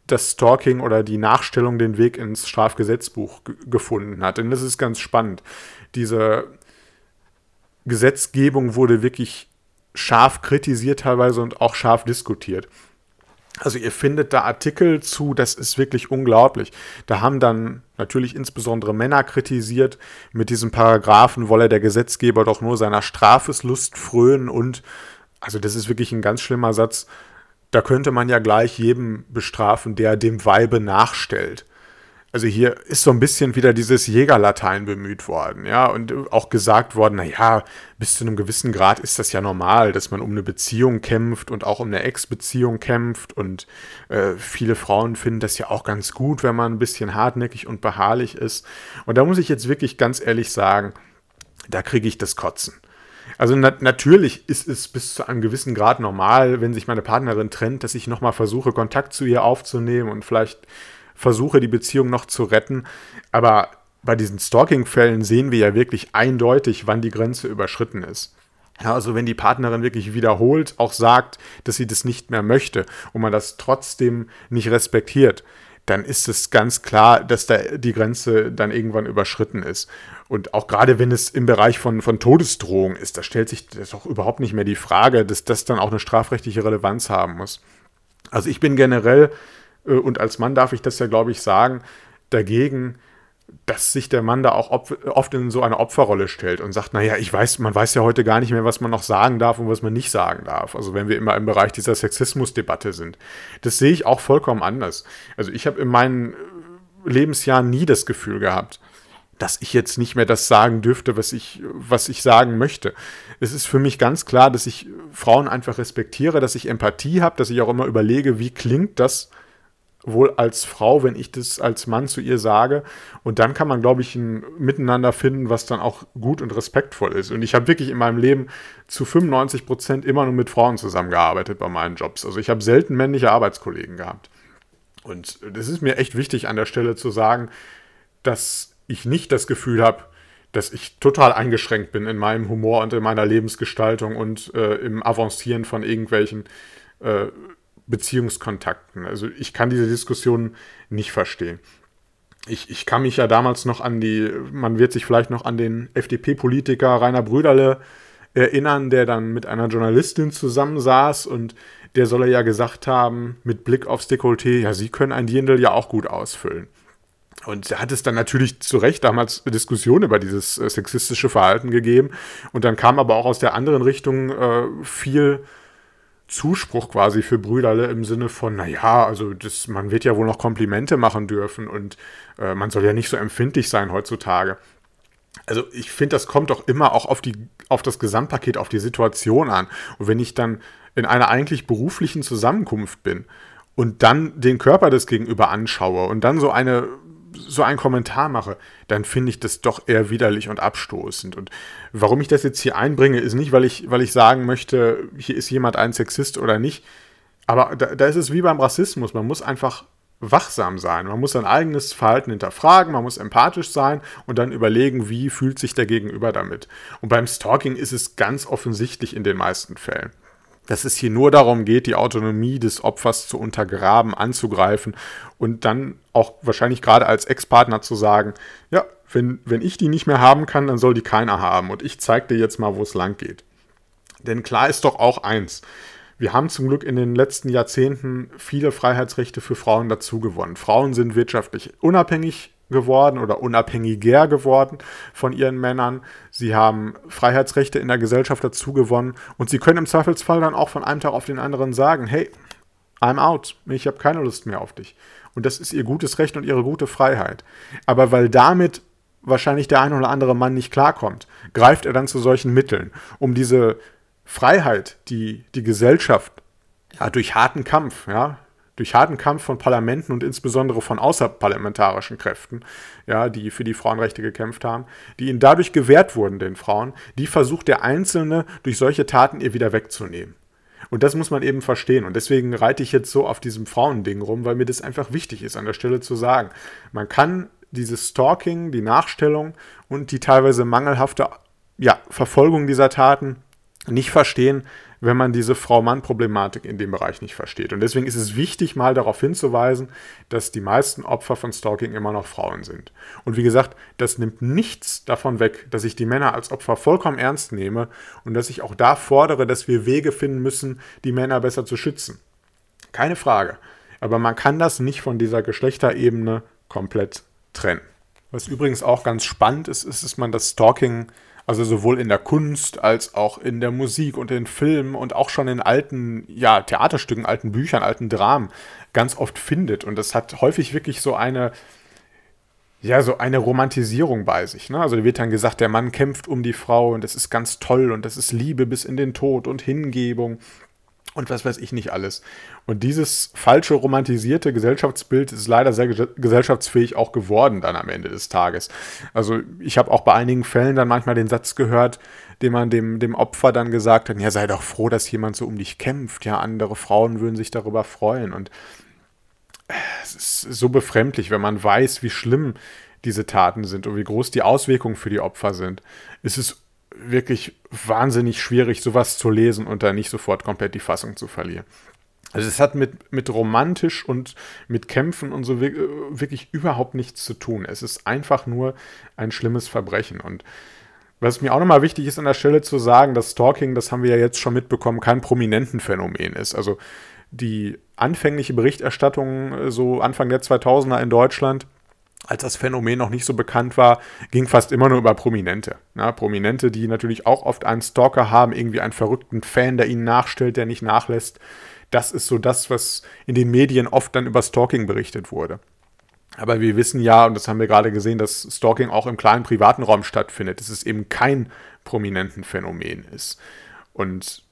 das Stalking oder die Nachstellung den Weg ins Strafgesetzbuch gefunden hat. Denn das ist ganz spannend diese Gesetzgebung wurde wirklich scharf kritisiert teilweise und auch scharf diskutiert. Also ihr findet da Artikel zu, das ist wirklich unglaublich. Da haben dann natürlich insbesondere Männer kritisiert, mit diesem Paragraphen wolle der Gesetzgeber doch nur seiner Strafeslust frönen und, also das ist wirklich ein ganz schlimmer Satz, da könnte man ja gleich jedem bestrafen, der dem Weibe nachstellt also hier ist so ein bisschen wieder dieses Jägerlatein bemüht worden, ja, und auch gesagt worden, naja, bis zu einem gewissen Grad ist das ja normal, dass man um eine Beziehung kämpft und auch um eine Ex-Beziehung kämpft und äh, viele Frauen finden das ja auch ganz gut, wenn man ein bisschen hartnäckig und beharrlich ist. Und da muss ich jetzt wirklich ganz ehrlich sagen, da kriege ich das Kotzen. Also na natürlich ist es bis zu einem gewissen Grad normal, wenn sich meine Partnerin trennt, dass ich nochmal versuche, Kontakt zu ihr aufzunehmen und vielleicht versuche, die Beziehung noch zu retten. Aber bei diesen Stalking-Fällen sehen wir ja wirklich eindeutig, wann die Grenze überschritten ist. Ja, also wenn die Partnerin wirklich wiederholt auch sagt, dass sie das nicht mehr möchte und man das trotzdem nicht respektiert, dann ist es ganz klar, dass da die Grenze dann irgendwann überschritten ist. Und auch gerade wenn es im Bereich von, von Todesdrohung ist, da stellt sich das auch überhaupt nicht mehr die Frage, dass das dann auch eine strafrechtliche Relevanz haben muss. Also ich bin generell und als Mann darf ich das ja, glaube ich, sagen, dagegen, dass sich der Mann da auch oft in so eine Opferrolle stellt und sagt, naja, ich weiß, man weiß ja heute gar nicht mehr, was man noch sagen darf und was man nicht sagen darf. Also wenn wir immer im Bereich dieser Sexismusdebatte sind. Das sehe ich auch vollkommen anders. Also ich habe in meinen Lebensjahren nie das Gefühl gehabt, dass ich jetzt nicht mehr das sagen dürfte, was ich, was ich sagen möchte. Es ist für mich ganz klar, dass ich Frauen einfach respektiere, dass ich Empathie habe, dass ich auch immer überlege, wie klingt das, wohl als Frau, wenn ich das als Mann zu ihr sage. Und dann kann man, glaube ich, ein Miteinander finden, was dann auch gut und respektvoll ist. Und ich habe wirklich in meinem Leben zu 95 Prozent immer nur mit Frauen zusammengearbeitet bei meinen Jobs. Also ich habe selten männliche Arbeitskollegen gehabt. Und das ist mir echt wichtig an der Stelle zu sagen, dass ich nicht das Gefühl habe, dass ich total eingeschränkt bin in meinem Humor und in meiner Lebensgestaltung und äh, im Avancieren von irgendwelchen äh, Beziehungskontakten. Also ich kann diese Diskussion nicht verstehen. Ich, ich kann mich ja damals noch an die, man wird sich vielleicht noch an den FDP-Politiker Rainer Brüderle erinnern, der dann mit einer Journalistin zusammensaß und der soll ja gesagt haben, mit Blick aufs Dekolleté, ja, Sie können ein Dirndl ja auch gut ausfüllen. Und er hat es dann natürlich zu Recht damals Diskussionen über dieses äh, sexistische Verhalten gegeben. Und dann kam aber auch aus der anderen Richtung äh, viel Zuspruch quasi für Brüderle im Sinne von, naja, also das, man wird ja wohl noch Komplimente machen dürfen und äh, man soll ja nicht so empfindlich sein heutzutage. Also ich finde, das kommt doch immer auch auf, die, auf das Gesamtpaket, auf die Situation an. Und wenn ich dann in einer eigentlich beruflichen Zusammenkunft bin und dann den Körper des Gegenüber anschaue und dann so eine so einen Kommentar mache, dann finde ich das doch eher widerlich und abstoßend. Und warum ich das jetzt hier einbringe, ist nicht, weil ich, weil ich sagen möchte, hier ist jemand ein Sexist oder nicht. Aber da, da ist es wie beim Rassismus. Man muss einfach wachsam sein. Man muss sein eigenes Verhalten hinterfragen, man muss empathisch sein und dann überlegen, wie fühlt sich der Gegenüber damit. Und beim Stalking ist es ganz offensichtlich in den meisten Fällen. Dass es hier nur darum geht, die Autonomie des Opfers zu untergraben, anzugreifen und dann auch wahrscheinlich gerade als Ex-Partner zu sagen, ja, wenn, wenn ich die nicht mehr haben kann, dann soll die keiner haben und ich zeig dir jetzt mal, wo es lang geht. Denn klar ist doch auch eins, wir haben zum Glück in den letzten Jahrzehnten viele Freiheitsrechte für Frauen dazugewonnen. Frauen sind wirtschaftlich unabhängig geworden oder unabhängiger geworden von ihren Männern. Sie haben Freiheitsrechte in der Gesellschaft dazugewonnen und sie können im Zweifelsfall dann auch von einem Tag auf den anderen sagen, hey, I'm out, ich habe keine Lust mehr auf dich. Und das ist ihr gutes Recht und ihre gute Freiheit. Aber weil damit wahrscheinlich der ein oder andere Mann nicht klarkommt, greift er dann zu solchen Mitteln, um diese Freiheit, die die Gesellschaft ja, durch harten Kampf, ja, durch harten Kampf von Parlamenten und insbesondere von außerparlamentarischen Kräften, ja, die für die Frauenrechte gekämpft haben, die ihnen dadurch gewährt wurden, den Frauen, die versucht der Einzelne durch solche Taten ihr wieder wegzunehmen. Und das muss man eben verstehen. Und deswegen reite ich jetzt so auf diesem Frauending rum, weil mir das einfach wichtig ist, an der Stelle zu sagen. Man kann dieses Stalking, die Nachstellung und die teilweise mangelhafte ja, Verfolgung dieser Taten nicht verstehen, wenn man diese Frau-Mann-Problematik in dem Bereich nicht versteht. Und deswegen ist es wichtig, mal darauf hinzuweisen, dass die meisten Opfer von Stalking immer noch Frauen sind. Und wie gesagt, das nimmt nichts davon weg, dass ich die Männer als Opfer vollkommen ernst nehme und dass ich auch da fordere, dass wir Wege finden müssen, die Männer besser zu schützen. Keine Frage. Aber man kann das nicht von dieser Geschlechterebene komplett trennen. Was übrigens auch ganz spannend ist, ist, dass man das Stalking also sowohl in der Kunst als auch in der Musik und in Filmen und auch schon in alten ja, Theaterstücken, alten Büchern, alten Dramen ganz oft findet. Und das hat häufig wirklich so eine, ja, so eine Romantisierung bei sich. Ne? Also da wird dann gesagt, der Mann kämpft um die Frau und das ist ganz toll und das ist Liebe bis in den Tod und Hingebung und was weiß ich nicht alles. Und dieses falsche romantisierte Gesellschaftsbild ist leider sehr gesellschaftsfähig auch geworden dann am Ende des Tages. Also ich habe auch bei einigen Fällen dann manchmal den Satz gehört, den man dem, dem Opfer dann gesagt hat, ja sei doch froh, dass jemand so um dich kämpft, ja andere Frauen würden sich darüber freuen und es ist so befremdlich, wenn man weiß, wie schlimm diese Taten sind und wie groß die Auswirkungen für die Opfer sind. Es ist wirklich wahnsinnig schwierig, sowas zu lesen und da nicht sofort komplett die Fassung zu verlieren. Also es hat mit, mit romantisch und mit Kämpfen und so wirklich überhaupt nichts zu tun. Es ist einfach nur ein schlimmes Verbrechen. Und was mir auch nochmal wichtig ist an der Stelle zu sagen, dass Stalking, das haben wir ja jetzt schon mitbekommen, kein prominenten Phänomen ist. Also die anfängliche Berichterstattung so Anfang der 2000er in Deutschland als das Phänomen noch nicht so bekannt war, ging fast immer nur über Prominente. Ja, Prominente, die natürlich auch oft einen Stalker haben, irgendwie einen verrückten Fan, der ihnen nachstellt, der nicht nachlässt. Das ist so das, was in den Medien oft dann über Stalking berichtet wurde. Aber wir wissen ja, und das haben wir gerade gesehen, dass Stalking auch im kleinen privaten Raum stattfindet, dass es eben kein prominenten Phänomen ist. Und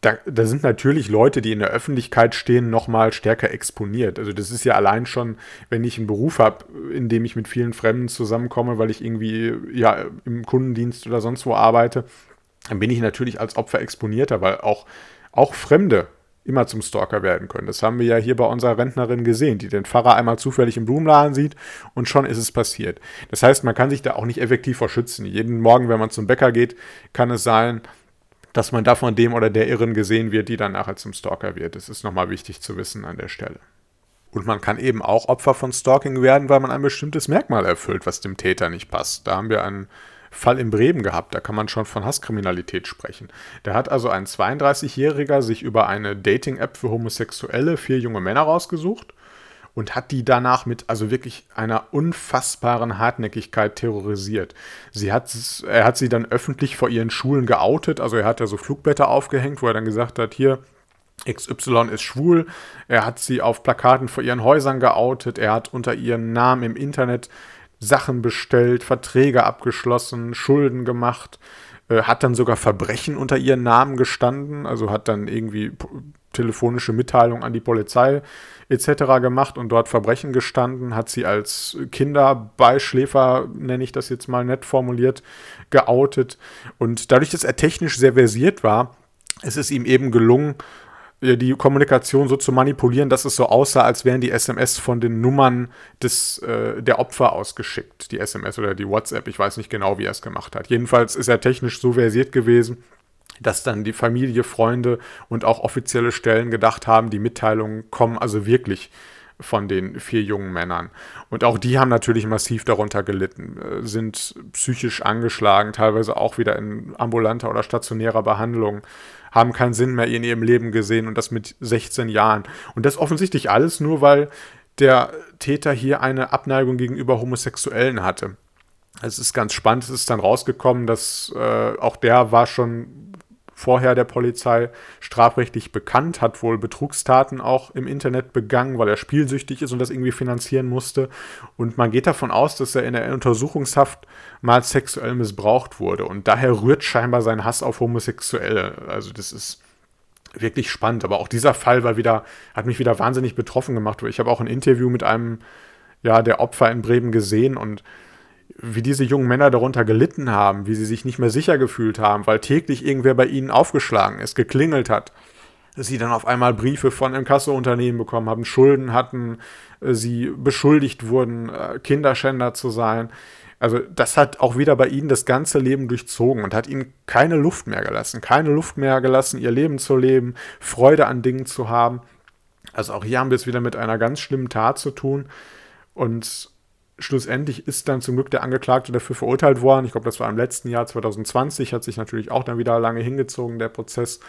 da, da, sind natürlich Leute, die in der Öffentlichkeit stehen, nochmal stärker exponiert. Also das ist ja allein schon, wenn ich einen Beruf habe, in dem ich mit vielen Fremden zusammenkomme, weil ich irgendwie ja im Kundendienst oder sonst wo arbeite, dann bin ich natürlich als Opfer exponierter, weil auch, auch Fremde immer zum Stalker werden können. Das haben wir ja hier bei unserer Rentnerin gesehen, die den Pfarrer einmal zufällig im Blumenladen sieht und schon ist es passiert. Das heißt, man kann sich da auch nicht effektiv vor schützen. Jeden Morgen, wenn man zum Bäcker geht, kann es sein, dass man da von dem oder der Irren gesehen wird, die dann nachher zum Stalker wird. Das ist nochmal wichtig zu wissen an der Stelle. Und man kann eben auch Opfer von Stalking werden, weil man ein bestimmtes Merkmal erfüllt, was dem Täter nicht passt. Da haben wir einen Fall in Bremen gehabt, da kann man schon von Hasskriminalität sprechen. Da hat also ein 32-Jähriger sich über eine Dating-App für Homosexuelle vier junge Männer rausgesucht und hat die danach mit also wirklich einer unfassbaren Hartnäckigkeit terrorisiert. Sie hat, er hat sie dann öffentlich vor ihren Schulen geoutet, also er hat ja so Flugblätter aufgehängt, wo er dann gesagt hat, hier, XY ist schwul. Er hat sie auf Plakaten vor ihren Häusern geoutet. Er hat unter ihren Namen im Internet Sachen bestellt, Verträge abgeschlossen, Schulden gemacht, äh, hat dann sogar Verbrechen unter ihren Namen gestanden, also hat dann irgendwie telefonische Mitteilungen an die Polizei etc. gemacht und dort Verbrechen gestanden, hat sie als Kinderbeischläfer, nenne ich das jetzt mal nett formuliert, geoutet. Und dadurch, dass er technisch sehr versiert war, ist es ihm eben gelungen, die Kommunikation so zu manipulieren, dass es so aussah, als wären die SMS von den Nummern des, äh, der Opfer ausgeschickt. Die SMS oder die WhatsApp, ich weiß nicht genau, wie er es gemacht hat. Jedenfalls ist er technisch so versiert gewesen, dass dann die Familie, Freunde und auch offizielle Stellen gedacht haben, die Mitteilungen kommen also wirklich von den vier jungen Männern. Und auch die haben natürlich massiv darunter gelitten, äh, sind psychisch angeschlagen, teilweise auch wieder in ambulanter oder stationärer Behandlung, haben keinen Sinn mehr in ihrem Leben gesehen und das mit 16 Jahren. Und das offensichtlich alles nur, weil der Täter hier eine Abneigung gegenüber Homosexuellen hatte. Es ist ganz spannend, es ist dann rausgekommen, dass äh, auch der war schon vorher der Polizei strafrechtlich bekannt, hat wohl Betrugstaten auch im Internet begangen, weil er spielsüchtig ist und das irgendwie finanzieren musste. Und man geht davon aus, dass er in der Untersuchungshaft mal sexuell missbraucht wurde. Und daher rührt scheinbar sein Hass auf Homosexuelle. Also das ist wirklich spannend. Aber auch dieser Fall war wieder, hat mich wieder wahnsinnig betroffen gemacht. Ich habe auch ein Interview mit einem, ja, der Opfer in Bremen gesehen und wie diese jungen Männer darunter gelitten haben, wie sie sich nicht mehr sicher gefühlt haben, weil täglich irgendwer bei ihnen aufgeschlagen ist, geklingelt hat. Sie dann auf einmal Briefe von Inkasso-Unternehmen bekommen haben, Schulden hatten, äh, sie beschuldigt wurden, äh, Kinderschänder zu sein. Also das hat auch wieder bei ihnen das ganze Leben durchzogen und hat ihnen keine Luft mehr gelassen, keine Luft mehr gelassen, ihr Leben zu leben, Freude an Dingen zu haben. Also auch hier haben wir es wieder mit einer ganz schlimmen Tat zu tun. Und schlussendlich ist dann zum Glück der Angeklagte dafür verurteilt worden. Ich glaube, das war im letzten Jahr 2020, hat sich natürlich auch dann wieder lange hingezogen, der Prozess.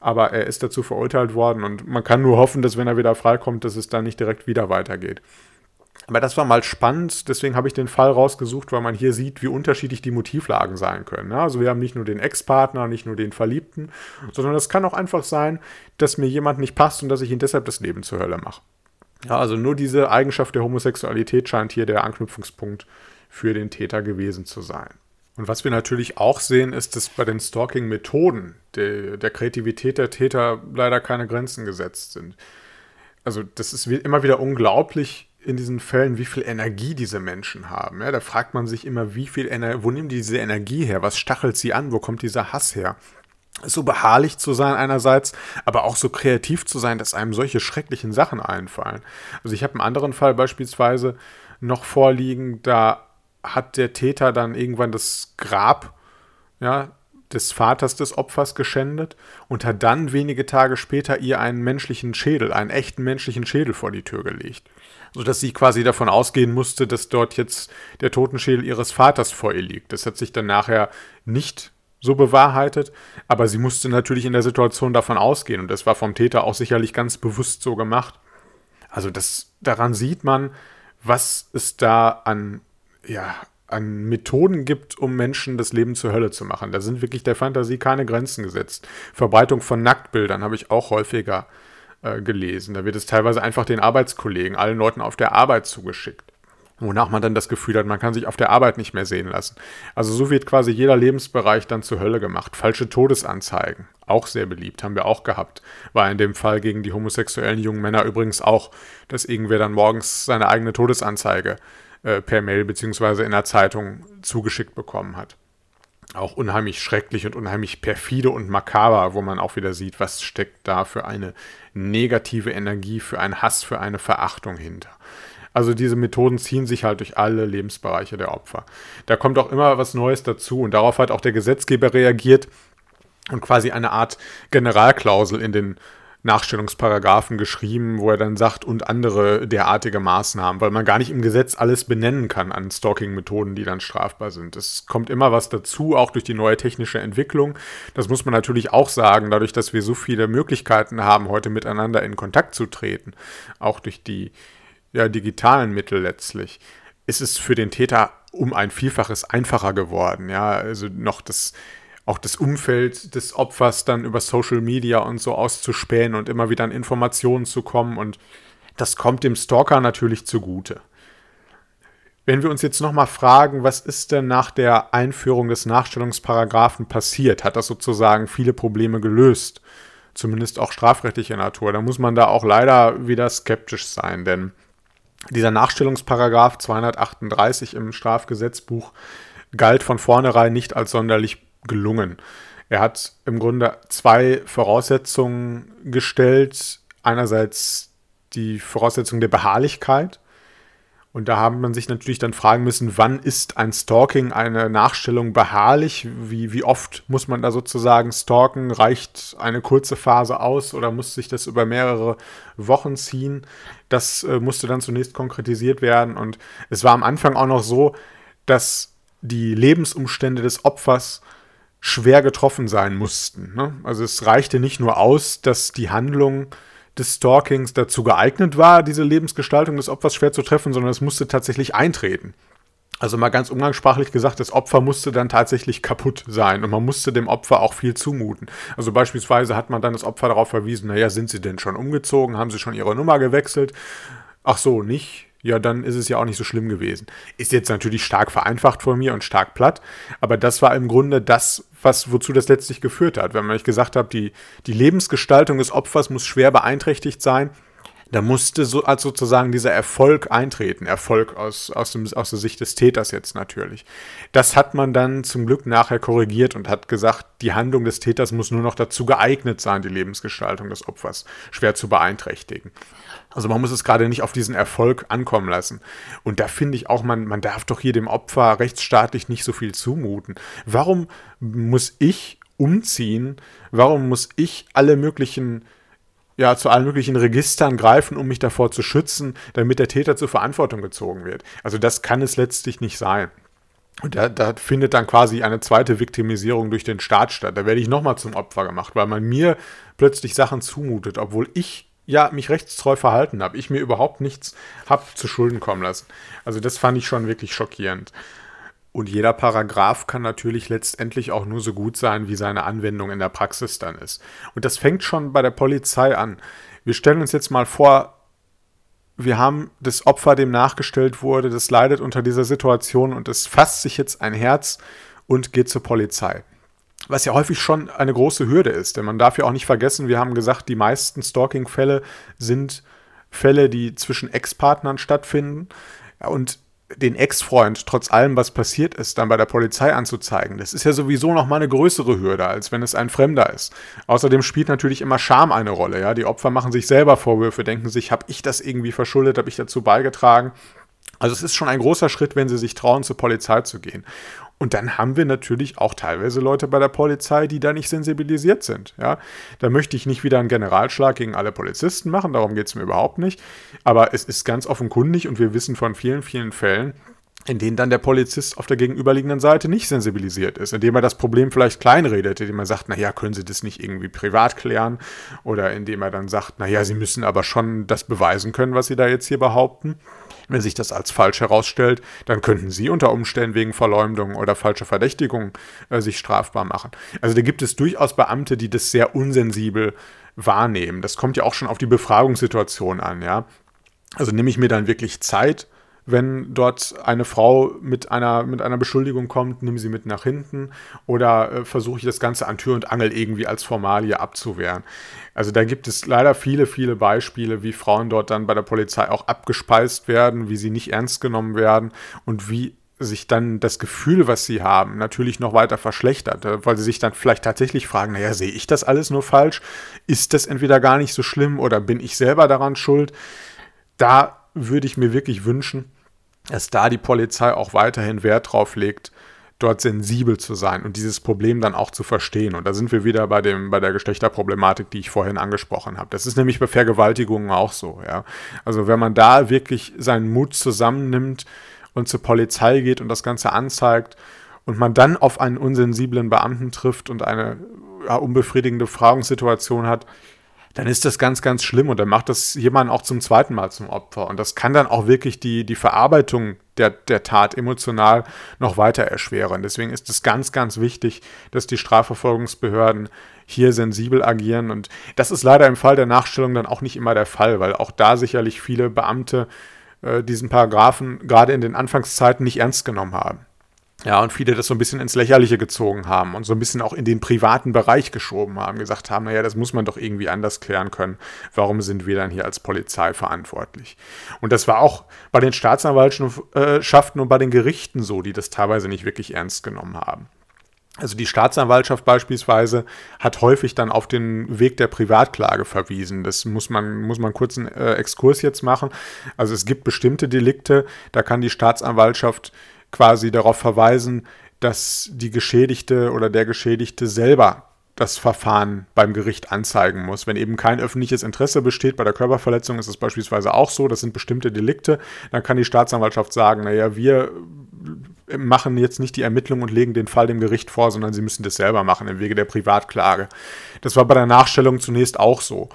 Aber er ist dazu verurteilt worden und man kann nur hoffen, dass wenn er wieder freikommt, dass es dann nicht direkt wieder weitergeht. Aber das war mal spannend, deswegen habe ich den Fall rausgesucht, weil man hier sieht, wie unterschiedlich die Motivlagen sein können. Also wir haben nicht nur den Ex-Partner, nicht nur den Verliebten, sondern es kann auch einfach sein, dass mir jemand nicht passt und dass ich ihn deshalb das Leben zur Hölle mache. Ja, also nur diese Eigenschaft der Homosexualität scheint hier der Anknüpfungspunkt für den Täter gewesen zu sein. Und was wir natürlich auch sehen, ist, dass bei den Stalking-Methoden der, der Kreativität der Täter leider keine Grenzen gesetzt sind. Also das ist immer wieder unglaublich in diesen Fällen, wie viel Energie diese Menschen haben. Ja, da fragt man sich immer, wie viel Ener wo nehmen die diese Energie her? Was stachelt sie an? Wo kommt dieser Hass her? So beharrlich zu sein einerseits, aber auch so kreativ zu sein, dass einem solche schrecklichen Sachen einfallen. Also ich habe einen anderen Fall beispielsweise noch vorliegen, da hat der Täter dann irgendwann das Grab ja, des Vaters des Opfers geschändet und hat dann wenige Tage später ihr einen menschlichen Schädel, einen echten menschlichen Schädel vor die Tür gelegt. Sodass sie quasi davon ausgehen musste, dass dort jetzt der Totenschädel ihres Vaters vor ihr liegt. Das hat sich dann nachher nicht so bewahrheitet, aber sie musste natürlich in der Situation davon ausgehen und das war vom Täter auch sicherlich ganz bewusst so gemacht. Also das daran sieht man, was es da an ja, an Methoden gibt, um Menschen das Leben zur Hölle zu machen. Da sind wirklich der Fantasie keine Grenzen gesetzt. Verbreitung von Nacktbildern habe ich auch häufiger äh, gelesen. Da wird es teilweise einfach den Arbeitskollegen, allen Leuten auf der Arbeit zugeschickt wonach man dann das Gefühl hat, man kann sich auf der Arbeit nicht mehr sehen lassen. Also so wird quasi jeder Lebensbereich dann zur Hölle gemacht. Falsche Todesanzeigen, auch sehr beliebt, haben wir auch gehabt. War in dem Fall gegen die homosexuellen jungen Männer übrigens auch, dass irgendwer dann morgens seine eigene Todesanzeige äh, per Mail bzw. in der Zeitung zugeschickt bekommen hat. Auch unheimlich schrecklich und unheimlich perfide und makaber, wo man auch wieder sieht, was steckt da für eine negative Energie, für einen Hass, für eine Verachtung hinter. Also diese Methoden ziehen sich halt durch alle Lebensbereiche der Opfer. Da kommt auch immer was Neues dazu und darauf hat auch der Gesetzgeber reagiert und quasi eine Art Generalklausel in den Nachstellungsparagraphen geschrieben, wo er dann sagt, und andere derartige Maßnahmen, weil man gar nicht im Gesetz alles benennen kann an Stalking-Methoden, die dann strafbar sind. Es kommt immer was dazu, auch durch die neue technische Entwicklung. Das muss man natürlich auch sagen, dadurch, dass wir so viele Möglichkeiten haben, heute miteinander in Kontakt zu treten, auch durch die ja, digitalen Mittel letztlich, ist es für den Täter um ein Vielfaches einfacher geworden. Ja, also noch das, auch das Umfeld des Opfers dann über Social Media und so auszuspähen und immer wieder an Informationen zu kommen und das kommt dem Stalker natürlich zugute. Wenn wir uns jetzt nochmal fragen, was ist denn nach der Einführung des Nachstellungsparagraphen passiert? Hat das sozusagen viele Probleme gelöst? Zumindest auch strafrechtlicher Natur. Da muss man da auch leider wieder skeptisch sein, denn dieser Nachstellungsparagraph 238 im Strafgesetzbuch galt von vornherein nicht als sonderlich gelungen. Er hat im Grunde zwei Voraussetzungen gestellt. Einerseits die Voraussetzung der Beharrlichkeit und da haben man sich natürlich dann fragen müssen, wann ist ein Stalking, eine Nachstellung beharrlich? Wie, wie oft muss man da sozusagen stalken? Reicht eine kurze Phase aus oder muss sich das über mehrere Wochen ziehen? Das äh, musste dann zunächst konkretisiert werden. Und es war am Anfang auch noch so, dass die Lebensumstände des Opfers schwer getroffen sein mussten. Ne? Also es reichte nicht nur aus, dass die Handlung des Stalkings dazu geeignet war, diese Lebensgestaltung des Opfers schwer zu treffen, sondern es musste tatsächlich eintreten. Also mal ganz umgangssprachlich gesagt, das Opfer musste dann tatsächlich kaputt sein und man musste dem Opfer auch viel zumuten. Also beispielsweise hat man dann das Opfer darauf verwiesen, naja, sind sie denn schon umgezogen, haben sie schon ihre Nummer gewechselt? Ach so, nicht? ja, dann ist es ja auch nicht so schlimm gewesen. Ist jetzt natürlich stark vereinfacht von mir und stark platt, aber das war im Grunde das, was, wozu das letztlich geführt hat. Wenn man euch gesagt hat, die, die Lebensgestaltung des Opfers muss schwer beeinträchtigt sein, da musste so als sozusagen dieser Erfolg eintreten. Erfolg aus, aus, dem, aus der Sicht des Täters jetzt natürlich. Das hat man dann zum Glück nachher korrigiert und hat gesagt, die Handlung des Täters muss nur noch dazu geeignet sein, die Lebensgestaltung des Opfers schwer zu beeinträchtigen. Also man muss es gerade nicht auf diesen Erfolg ankommen lassen. Und da finde ich auch, man, man darf doch hier dem Opfer rechtsstaatlich nicht so viel zumuten. Warum muss ich umziehen? Warum muss ich alle möglichen ja, zu allen möglichen Registern greifen, um mich davor zu schützen, damit der Täter zur Verantwortung gezogen wird. Also das kann es letztlich nicht sein. Und da, da, findet dann quasi eine zweite Viktimisierung durch den Staat statt. Da werde ich nochmal zum Opfer gemacht, weil man mir plötzlich Sachen zumutet, obwohl ich ja mich rechtstreu verhalten habe, ich mir überhaupt nichts habe zu Schulden kommen lassen. Also das fand ich schon wirklich schockierend. Und jeder Paragraph kann natürlich letztendlich auch nur so gut sein, wie seine Anwendung in der Praxis dann ist. Und das fängt schon bei der Polizei an. Wir stellen uns jetzt mal vor, wir haben das Opfer, dem nachgestellt wurde, das leidet unter dieser Situation und es fasst sich jetzt ein Herz und geht zur Polizei was ja häufig schon eine große Hürde ist. Denn man darf ja auch nicht vergessen, wir haben gesagt, die meisten Stalking-Fälle sind Fälle, die zwischen Ex-Partnern stattfinden. Und den Ex-Freund, trotz allem, was passiert ist, dann bei der Polizei anzuzeigen, das ist ja sowieso noch mal eine größere Hürde, als wenn es ein Fremder ist. Außerdem spielt natürlich immer Scham eine Rolle. Ja? Die Opfer machen sich selber Vorwürfe, denken sich, habe ich das irgendwie verschuldet, habe ich dazu beigetragen. Also es ist schon ein großer Schritt, wenn sie sich trauen, zur Polizei zu gehen. Und dann haben wir natürlich auch teilweise Leute bei der Polizei, die da nicht sensibilisiert sind. Ja? Da möchte ich nicht wieder einen Generalschlag gegen alle Polizisten machen, darum geht es mir überhaupt nicht. Aber es ist ganz offenkundig und wir wissen von vielen, vielen Fällen, in denen dann der Polizist auf der gegenüberliegenden Seite nicht sensibilisiert ist, indem er das Problem vielleicht kleinredet, indem er sagt, naja, können Sie das nicht irgendwie privat klären? Oder indem er dann sagt, naja, Sie müssen aber schon das beweisen können, was Sie da jetzt hier behaupten. Wenn sich das als falsch herausstellt, dann könnten Sie unter Umständen wegen Verleumdung oder falscher Verdächtigung äh, sich strafbar machen. Also da gibt es durchaus Beamte, die das sehr unsensibel wahrnehmen. Das kommt ja auch schon auf die Befragungssituation an, ja. Also nehme ich mir dann wirklich Zeit, wenn dort eine Frau mit einer, mit einer Beschuldigung kommt, nehme sie mit nach hinten oder äh, versuche ich das Ganze an Tür und Angel irgendwie als Formalie abzuwehren. Also da gibt es leider viele, viele Beispiele, wie Frauen dort dann bei der Polizei auch abgespeist werden, wie sie nicht ernst genommen werden und wie sich dann das Gefühl, was sie haben, natürlich noch weiter verschlechtert, äh, weil sie sich dann vielleicht tatsächlich fragen, naja, sehe ich das alles nur falsch? Ist das entweder gar nicht so schlimm oder bin ich selber daran schuld? Da würde ich mir wirklich wünschen, dass da die Polizei auch weiterhin Wert drauf legt, dort sensibel zu sein und dieses Problem dann auch zu verstehen. Und da sind wir wieder bei, dem, bei der Geschlechterproblematik, die ich vorhin angesprochen habe. Das ist nämlich bei Vergewaltigungen auch so. Ja? Also wenn man da wirklich seinen Mut zusammennimmt und zur Polizei geht und das Ganze anzeigt und man dann auf einen unsensiblen Beamten trifft und eine ja, unbefriedigende Fragungssituation hat, dann ist das ganz, ganz schlimm und dann macht das jemand auch zum zweiten Mal zum Opfer. Und das kann dann auch wirklich die, die Verarbeitung der, der Tat emotional noch weiter erschweren. Deswegen ist es ganz, ganz wichtig, dass die Strafverfolgungsbehörden hier sensibel agieren. Und das ist leider im Fall der Nachstellung dann auch nicht immer der Fall, weil auch da sicherlich viele Beamte äh, diesen Paragraphen gerade in den Anfangszeiten nicht ernst genommen haben. Ja, und viele das so ein bisschen ins Lächerliche gezogen haben und so ein bisschen auch in den privaten Bereich geschoben haben, gesagt haben, naja, das muss man doch irgendwie anders klären können. Warum sind wir dann hier als Polizei verantwortlich? Und das war auch bei den Staatsanwaltschaften und bei den Gerichten so, die das teilweise nicht wirklich ernst genommen haben. Also die Staatsanwaltschaft beispielsweise hat häufig dann auf den Weg der Privatklage verwiesen. Das muss man, muss man kurz einen äh, Exkurs jetzt machen. Also es gibt bestimmte Delikte, da kann die Staatsanwaltschaft quasi darauf verweisen, dass die Geschädigte oder der Geschädigte selber das Verfahren beim Gericht anzeigen muss. Wenn eben kein öffentliches Interesse besteht, bei der Körperverletzung ist es beispielsweise auch so, das sind bestimmte Delikte, dann kann die Staatsanwaltschaft sagen, naja, wir machen jetzt nicht die Ermittlung und legen den Fall dem Gericht vor, sondern sie müssen das selber machen im Wege der Privatklage. Das war bei der Nachstellung zunächst auch so.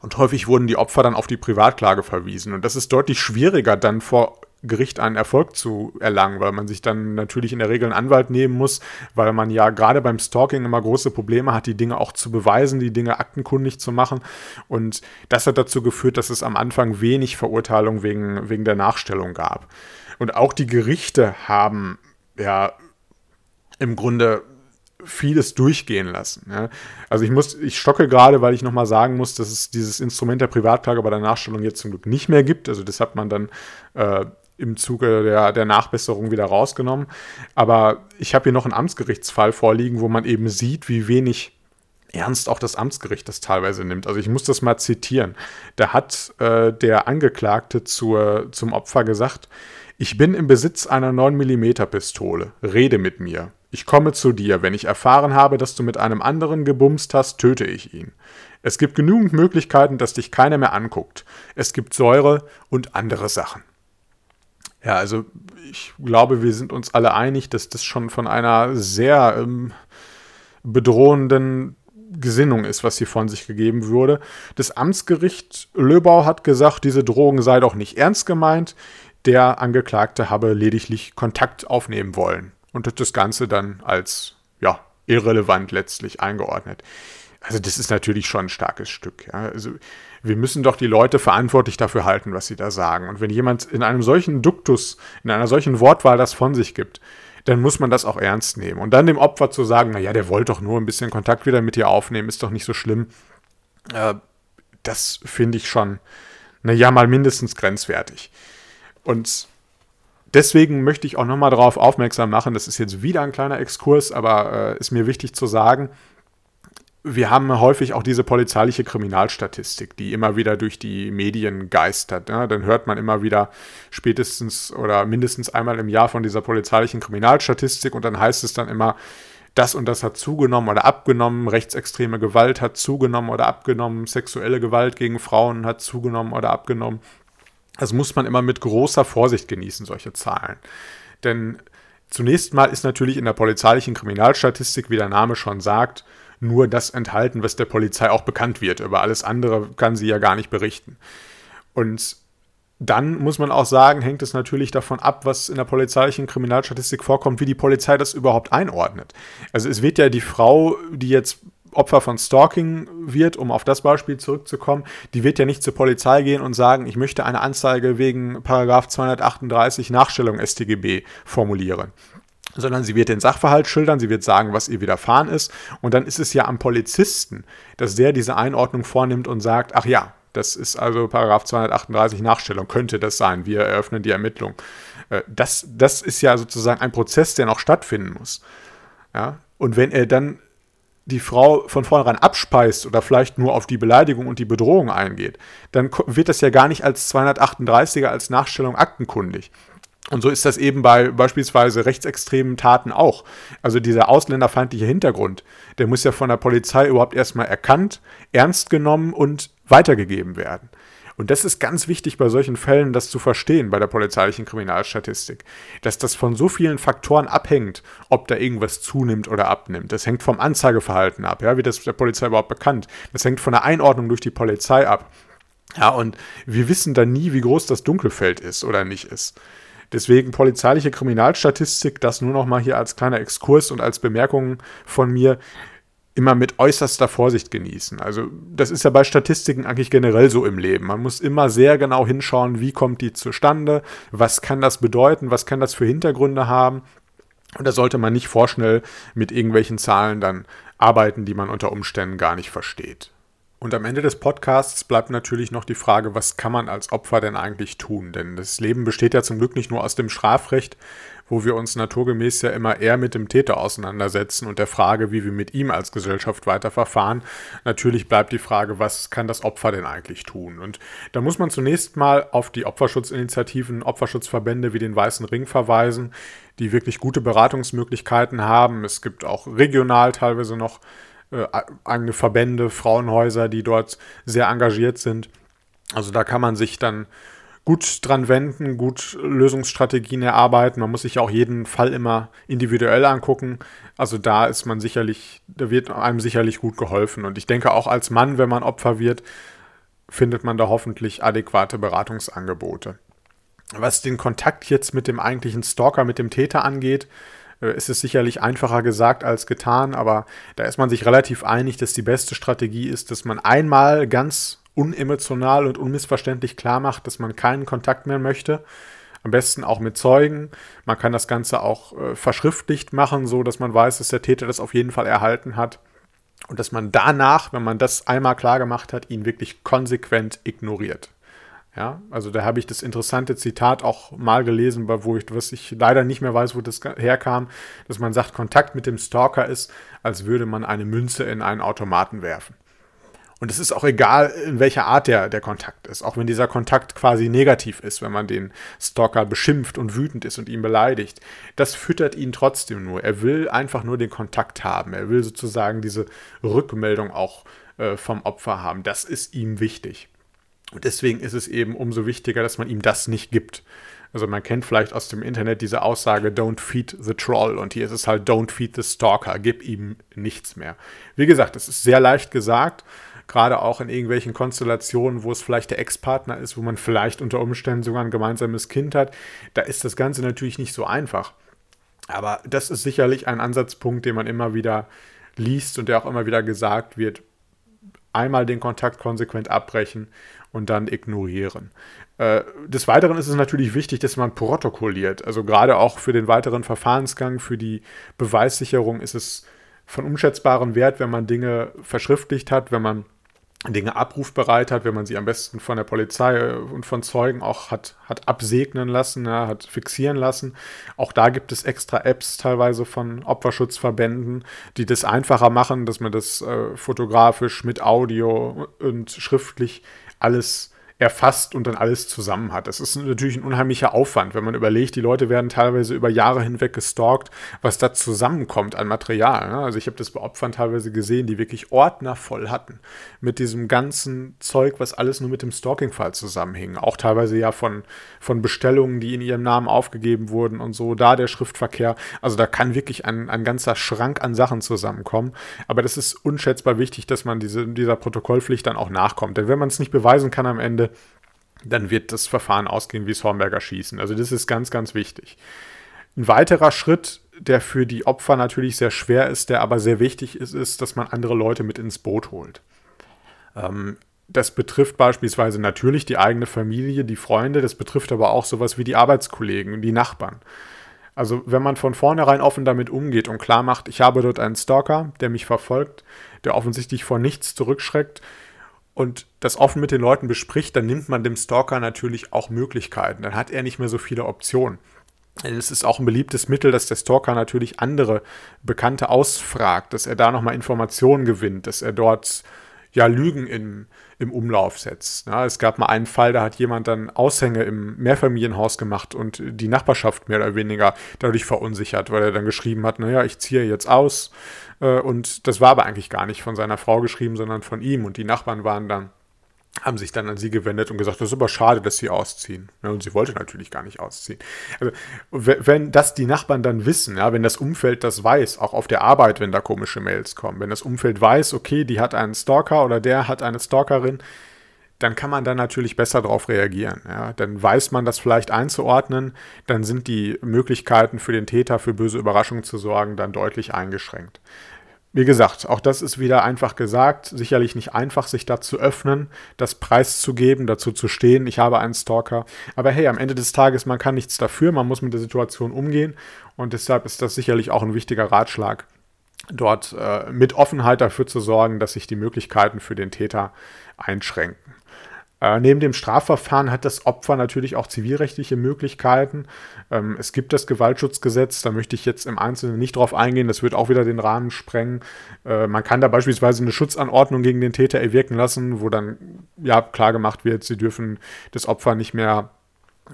Und häufig wurden die Opfer dann auf die Privatklage verwiesen. Und das ist deutlich schwieriger dann vor Gericht einen Erfolg zu erlangen, weil man sich dann natürlich in der Regel einen Anwalt nehmen muss, weil man ja gerade beim Stalking immer große Probleme hat, die Dinge auch zu beweisen, die Dinge aktenkundig zu machen. Und das hat dazu geführt, dass es am Anfang wenig Verurteilung wegen, wegen der Nachstellung gab. Und auch die Gerichte haben ja im Grunde vieles durchgehen lassen. Ja. Also ich muss, ich stocke gerade, weil ich nochmal sagen muss, dass es dieses Instrument der Privatklage bei der Nachstellung jetzt zum Glück nicht mehr gibt. Also das hat man dann äh, im Zuge der, der Nachbesserung wieder rausgenommen. Aber ich habe hier noch einen Amtsgerichtsfall vorliegen, wo man eben sieht, wie wenig ernst auch das Amtsgericht das teilweise nimmt. Also ich muss das mal zitieren. Da hat äh, der Angeklagte zur, zum Opfer gesagt, ich bin im Besitz einer 9mm Pistole. Rede mit mir. Ich komme zu dir. Wenn ich erfahren habe, dass du mit einem anderen gebumst hast, töte ich ihn. Es gibt genügend Möglichkeiten, dass dich keiner mehr anguckt. Es gibt Säure und andere Sachen. Ja, also ich glaube, wir sind uns alle einig, dass das schon von einer sehr ähm, bedrohenden Gesinnung ist, was hier von sich gegeben wurde. Das Amtsgericht Löbau hat gesagt, diese Drohung sei doch nicht ernst gemeint der Angeklagte habe lediglich Kontakt aufnehmen wollen und hat das Ganze dann als ja, irrelevant letztlich eingeordnet. Also das ist natürlich schon ein starkes Stück. Ja. Also wir müssen doch die Leute verantwortlich dafür halten, was sie da sagen. Und wenn jemand in einem solchen Duktus, in einer solchen Wortwahl das von sich gibt, dann muss man das auch ernst nehmen. Und dann dem Opfer zu sagen, naja, der wollte doch nur ein bisschen Kontakt wieder mit dir aufnehmen, ist doch nicht so schlimm. Äh, das finde ich schon, naja, mal mindestens grenzwertig. Und deswegen möchte ich auch nochmal darauf aufmerksam machen, das ist jetzt wieder ein kleiner Exkurs, aber äh, ist mir wichtig zu sagen, wir haben häufig auch diese polizeiliche Kriminalstatistik, die immer wieder durch die Medien geistert. Ja? Dann hört man immer wieder spätestens oder mindestens einmal im Jahr von dieser polizeilichen Kriminalstatistik und dann heißt es dann immer, das und das hat zugenommen oder abgenommen, rechtsextreme Gewalt hat zugenommen oder abgenommen, sexuelle Gewalt gegen Frauen hat zugenommen oder abgenommen. Das muss man immer mit großer Vorsicht genießen, solche Zahlen. Denn zunächst mal ist natürlich in der polizeilichen Kriminalstatistik, wie der Name schon sagt, nur das enthalten, was der Polizei auch bekannt wird. Über alles andere kann sie ja gar nicht berichten. Und dann muss man auch sagen, hängt es natürlich davon ab, was in der polizeilichen Kriminalstatistik vorkommt, wie die Polizei das überhaupt einordnet. Also es wird ja die Frau, die jetzt Opfer von Stalking wird, um auf das Beispiel zurückzukommen, die wird ja nicht zur Polizei gehen und sagen, ich möchte eine Anzeige wegen Paragraph 238 Nachstellung StGB formulieren sondern sie wird den Sachverhalt schildern, sie wird sagen, was ihr widerfahren ist und dann ist es ja am Polizisten, dass der diese Einordnung vornimmt und sagt, ach ja, das ist also Paragraph 238 Nachstellung, könnte das sein, wir eröffnen die Ermittlung. Äh, das, das ist ja sozusagen ein Prozess, der noch stattfinden muss. Ja? Und wenn er dann die Frau von vornherein abspeist oder vielleicht nur auf die Beleidigung und die Bedrohung eingeht, dann wird das ja gar nicht als 238er als Nachstellung aktenkundig. Und so ist das eben bei beispielsweise rechtsextremen Taten auch. Also dieser ausländerfeindliche Hintergrund, der muss ja von der Polizei überhaupt erstmal erkannt, ernst genommen und weitergegeben werden. Und das ist ganz wichtig bei solchen Fällen, das zu verstehen bei der polizeilichen Kriminalstatistik, dass das von so vielen Faktoren abhängt, ob da irgendwas zunimmt oder abnimmt. Das hängt vom Anzeigeverhalten ab, ja, wie das der Polizei überhaupt bekannt. Das hängt von der Einordnung durch die Polizei ab. Ja, und wir wissen dann nie, wie groß das Dunkelfeld ist oder nicht ist. Deswegen polizeiliche Kriminalstatistik, das nur noch mal hier als kleiner Exkurs und als Bemerkung von mir immer mit äußerster Vorsicht genießen. Also das ist ja bei Statistiken eigentlich generell so im Leben. Man muss immer sehr genau hinschauen, wie kommt die zustande, was kann das bedeuten, was kann das für Hintergründe haben. Und da sollte man nicht vorschnell mit irgendwelchen Zahlen dann arbeiten, die man unter Umständen gar nicht versteht. Und am Ende des Podcasts bleibt natürlich noch die Frage, was kann man als Opfer denn eigentlich tun? Denn das Leben besteht ja zum Glück nicht nur aus dem Strafrecht, wo wir uns naturgemäß ja immer eher mit dem Täter auseinandersetzen und der Frage, wie wir mit ihm als Gesellschaft weiter verfahren. Natürlich bleibt die Frage, was kann das Opfer denn eigentlich tun? Und da muss man zunächst mal auf die Opferschutzinitiativen, Opferschutzverbände wie den Weißen Ring verweisen, die wirklich gute Beratungsmöglichkeiten haben. Es gibt auch regional teilweise noch äh, Verbände, Frauenhäuser, die dort sehr engagiert sind. Also da kann man sich dann gut dran wenden, gut Lösungsstrategien erarbeiten. Man muss sich auch jeden Fall immer individuell angucken. Also da ist man sicherlich, da wird einem sicherlich gut geholfen. Und ich denke auch als Mann, wenn man Opfer wird, findet man da hoffentlich adäquate Beratungsangebote. Was den Kontakt jetzt mit dem eigentlichen Stalker, mit dem Täter angeht, ist es sicherlich einfacher gesagt als getan, aber da ist man sich relativ einig, dass die beste Strategie ist, dass man einmal ganz unemotional und unmissverständlich klar macht, dass man keinen Kontakt mehr möchte. Am besten auch mit Zeugen. Man kann das Ganze auch äh, verschriftlicht machen, so dass man weiß, dass der Täter das auf jeden Fall erhalten hat. Und dass man danach, wenn man das einmal klar gemacht hat, ihn wirklich konsequent ignoriert. Ja, also da habe ich das interessante Zitat auch mal gelesen, wo ich, was ich leider nicht mehr weiß, wo das herkam, dass man sagt, Kontakt mit dem Stalker ist, als würde man eine Münze in einen Automaten werfen. Und es ist auch egal, in welcher Art der, der Kontakt ist. Auch wenn dieser Kontakt quasi negativ ist, wenn man den Stalker beschimpft und wütend ist und ihn beleidigt. Das füttert ihn trotzdem nur. Er will einfach nur den Kontakt haben. Er will sozusagen diese Rückmeldung auch äh, vom Opfer haben. Das ist ihm wichtig. Und deswegen ist es eben umso wichtiger, dass man ihm das nicht gibt. Also man kennt vielleicht aus dem Internet diese Aussage, don't feed the troll. Und hier ist es halt, don't feed the stalker. Gib ihm nichts mehr. Wie gesagt, es ist sehr leicht gesagt gerade auch in irgendwelchen Konstellationen, wo es vielleicht der Ex-Partner ist, wo man vielleicht unter Umständen sogar ein gemeinsames Kind hat, da ist das Ganze natürlich nicht so einfach. Aber das ist sicherlich ein Ansatzpunkt, den man immer wieder liest und der auch immer wieder gesagt wird. Einmal den Kontakt konsequent abbrechen und dann ignorieren. Äh, des Weiteren ist es natürlich wichtig, dass man protokolliert. Also gerade auch für den weiteren Verfahrensgang, für die Beweissicherung ist es von unschätzbarem Wert, wenn man Dinge verschriftlicht hat, wenn man Dinge abrufbereit hat, wenn man sie am besten von der Polizei und von Zeugen auch hat, hat absegnen lassen, ja, hat fixieren lassen. Auch da gibt es extra Apps teilweise von Opferschutzverbänden, die das einfacher machen, dass man das äh, fotografisch mit Audio und schriftlich alles erfasst und dann alles zusammen hat. Das ist natürlich ein unheimlicher Aufwand, wenn man überlegt, die Leute werden teilweise über Jahre hinweg gestalkt, was da zusammenkommt an Material. Ne? Also ich habe das bei Opfern teilweise gesehen, die wirklich Ordner voll hatten mit diesem ganzen Zeug, was alles nur mit dem Stalking-Fall zusammenhing. Auch teilweise ja von, von Bestellungen, die in ihrem Namen aufgegeben wurden und so, da der Schriftverkehr. Also da kann wirklich ein, ein ganzer Schrank an Sachen zusammenkommen. Aber das ist unschätzbar wichtig, dass man diese, dieser Protokollpflicht dann auch nachkommt. Denn wenn man es nicht beweisen kann am Ende, dann wird das Verfahren ausgehen wie das Hornberger Schießen. Also das ist ganz, ganz wichtig. Ein weiterer Schritt, der für die Opfer natürlich sehr schwer ist, der aber sehr wichtig ist, ist, dass man andere Leute mit ins Boot holt. Ähm, das betrifft beispielsweise natürlich die eigene Familie, die Freunde, das betrifft aber auch sowas wie die Arbeitskollegen, die Nachbarn. Also wenn man von vornherein offen damit umgeht und klar macht, ich habe dort einen Stalker, der mich verfolgt, der offensichtlich vor nichts zurückschreckt, und das offen mit den Leuten bespricht, dann nimmt man dem Stalker natürlich auch Möglichkeiten. Dann hat er nicht mehr so viele Optionen. Es ist auch ein beliebtes Mittel, dass der Stalker natürlich andere Bekannte ausfragt, dass er da nochmal Informationen gewinnt, dass er dort ja Lügen im, im Umlauf setzt. Ja, es gab mal einen Fall, da hat jemand dann Aushänge im Mehrfamilienhaus gemacht und die Nachbarschaft mehr oder weniger dadurch verunsichert, weil er dann geschrieben hat, naja, ich ziehe jetzt aus. Äh, und das war aber eigentlich gar nicht von seiner Frau geschrieben, sondern von ihm. Und die Nachbarn waren dann haben sich dann an sie gewendet und gesagt, das ist aber schade, dass sie ausziehen. Ja, und sie wollte natürlich gar nicht ausziehen. Also, wenn das die Nachbarn dann wissen, ja, wenn das Umfeld das weiß, auch auf der Arbeit, wenn da komische Mails kommen, wenn das Umfeld weiß, okay, die hat einen Stalker oder der hat eine Stalkerin, dann kann man dann natürlich besser darauf reagieren. Ja. Dann weiß man das vielleicht einzuordnen, dann sind die Möglichkeiten für den Täter für böse Überraschungen zu sorgen dann deutlich eingeschränkt. Wie gesagt, auch das ist wieder einfach gesagt. Sicherlich nicht einfach, sich da zu öffnen, das preiszugeben, dazu zu stehen, ich habe einen Stalker. Aber hey, am Ende des Tages, man kann nichts dafür, man muss mit der Situation umgehen. Und deshalb ist das sicherlich auch ein wichtiger Ratschlag, dort äh, mit Offenheit dafür zu sorgen, dass sich die Möglichkeiten für den Täter einschränken. Äh, neben dem Strafverfahren hat das Opfer natürlich auch zivilrechtliche Möglichkeiten. Ähm, es gibt das Gewaltschutzgesetz, da möchte ich jetzt im Einzelnen nicht drauf eingehen, das wird auch wieder den Rahmen sprengen. Äh, man kann da beispielsweise eine Schutzanordnung gegen den Täter erwirken lassen, wo dann ja klar gemacht wird, sie dürfen das Opfer nicht mehr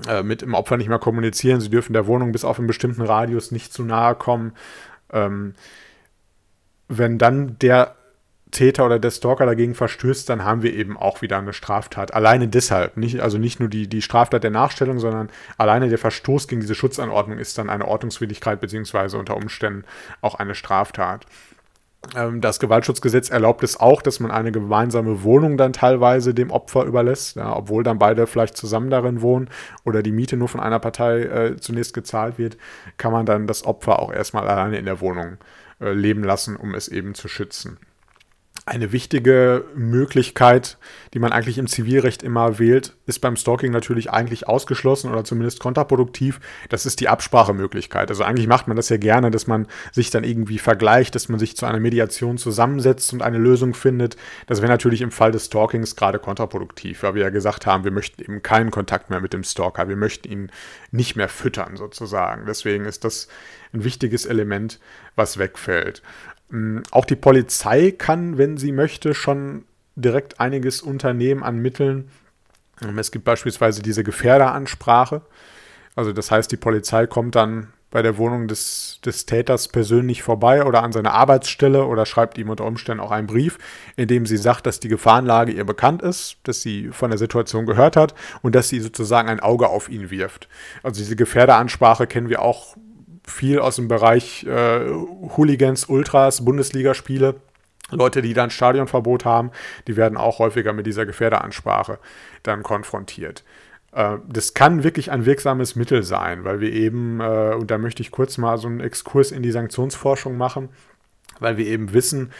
äh, mit dem Opfer nicht mehr kommunizieren, sie dürfen der Wohnung bis auf einen bestimmten Radius nicht zu nahe kommen. Ähm, wenn dann der Täter oder der Stalker dagegen verstößt, dann haben wir eben auch wieder eine Straftat. Alleine deshalb, nicht, also nicht nur die, die Straftat der Nachstellung, sondern alleine der Verstoß gegen diese Schutzanordnung ist dann eine Ordnungswidrigkeit beziehungsweise unter Umständen auch eine Straftat. Ähm, das Gewaltschutzgesetz erlaubt es auch, dass man eine gemeinsame Wohnung dann teilweise dem Opfer überlässt, ja, obwohl dann beide vielleicht zusammen darin wohnen oder die Miete nur von einer Partei äh, zunächst gezahlt wird, kann man dann das Opfer auch erstmal alleine in der Wohnung äh, leben lassen, um es eben zu schützen eine wichtige Möglichkeit, die man eigentlich im Zivilrecht immer wählt, ist beim Stalking natürlich eigentlich ausgeschlossen oder zumindest kontraproduktiv. Das ist die Absprachemöglichkeit. Also eigentlich macht man das ja gerne, dass man sich dann irgendwie vergleicht, dass man sich zu einer Mediation zusammensetzt und eine Lösung findet. Das wäre natürlich im Fall des Stalkings gerade kontraproduktiv, weil wir ja gesagt haben, wir möchten eben keinen Kontakt mehr mit dem Stalker. Wir möchten ihn nicht mehr füttern sozusagen. Deswegen ist das ein wichtiges Element, was wegfällt. Mm, auch die Polizei kann, wenn sie möchte, schon direkt einiges unternehmen an Mitteln. Ähm, es gibt beispielsweise diese Gefährderansprache. Also das heißt, die Polizei kommt dann bei der Wohnung des, des Täters persönlich vorbei oder an seine Arbeitsstelle oder schreibt ihm unter Umständen auch einen Brief, in dem sie sagt, dass die Gefahrenlage ihr bekannt ist, dass sie von der Situation gehört hat und dass sie sozusagen ein Auge auf ihn wirft. Also diese Gefährderansprache kennen wir auch viel aus dem Bereich äh, Hooligans, Ultras, Bundesligaspiele. Leute, die dann Stadionverbot haben, die werden auch häufiger mit dieser Gefährderansprache dann konfrontiert. Äh, das kann wirklich ein wirksames Mittel sein, weil wir eben, äh, und da möchte ich kurz mal so einen Exkurs in die Sanktionsforschung machen, weil wir eben wissen,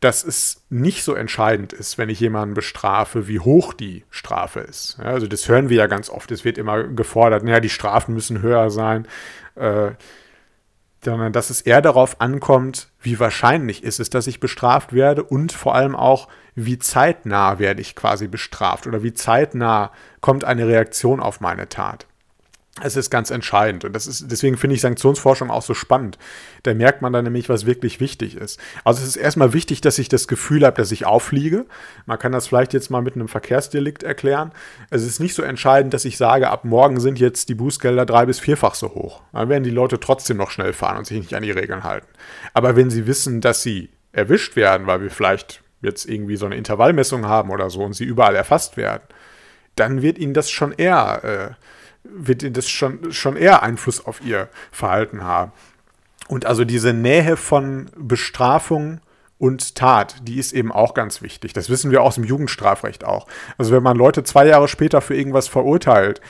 dass es nicht so entscheidend ist, wenn ich jemanden bestrafe, wie hoch die Strafe ist. Ja, also das hören wir ja ganz oft. Es wird immer gefordert, naja, die Strafen müssen höher sein. Äh, sondern dass es eher darauf ankommt, wie wahrscheinlich ist es, dass ich bestraft werde und vor allem auch, wie zeitnah werde ich quasi bestraft oder wie zeitnah kommt eine Reaktion auf meine Tat. Es ist ganz entscheidend und das ist, deswegen finde ich Sanktionsforschung auch so spannend. Da merkt man dann nämlich, was wirklich wichtig ist. Also es ist erstmal wichtig, dass ich das Gefühl habe, dass ich auffliege. Man kann das vielleicht jetzt mal mit einem Verkehrsdelikt erklären. Es ist nicht so entscheidend, dass ich sage, ab morgen sind jetzt die Bußgelder drei bis vierfach so hoch. Dann werden die Leute trotzdem noch schnell fahren und sich nicht an die Regeln halten. Aber wenn sie wissen, dass sie erwischt werden, weil wir vielleicht jetzt irgendwie so eine Intervallmessung haben oder so und sie überall erfasst werden, dann wird ihnen das schon eher äh, wird das schon, schon eher Einfluss auf ihr Verhalten haben. Und also diese Nähe von Bestrafung und Tat, die ist eben auch ganz wichtig. Das wissen wir aus dem Jugendstrafrecht auch. Also wenn man Leute zwei Jahre später für irgendwas verurteilt,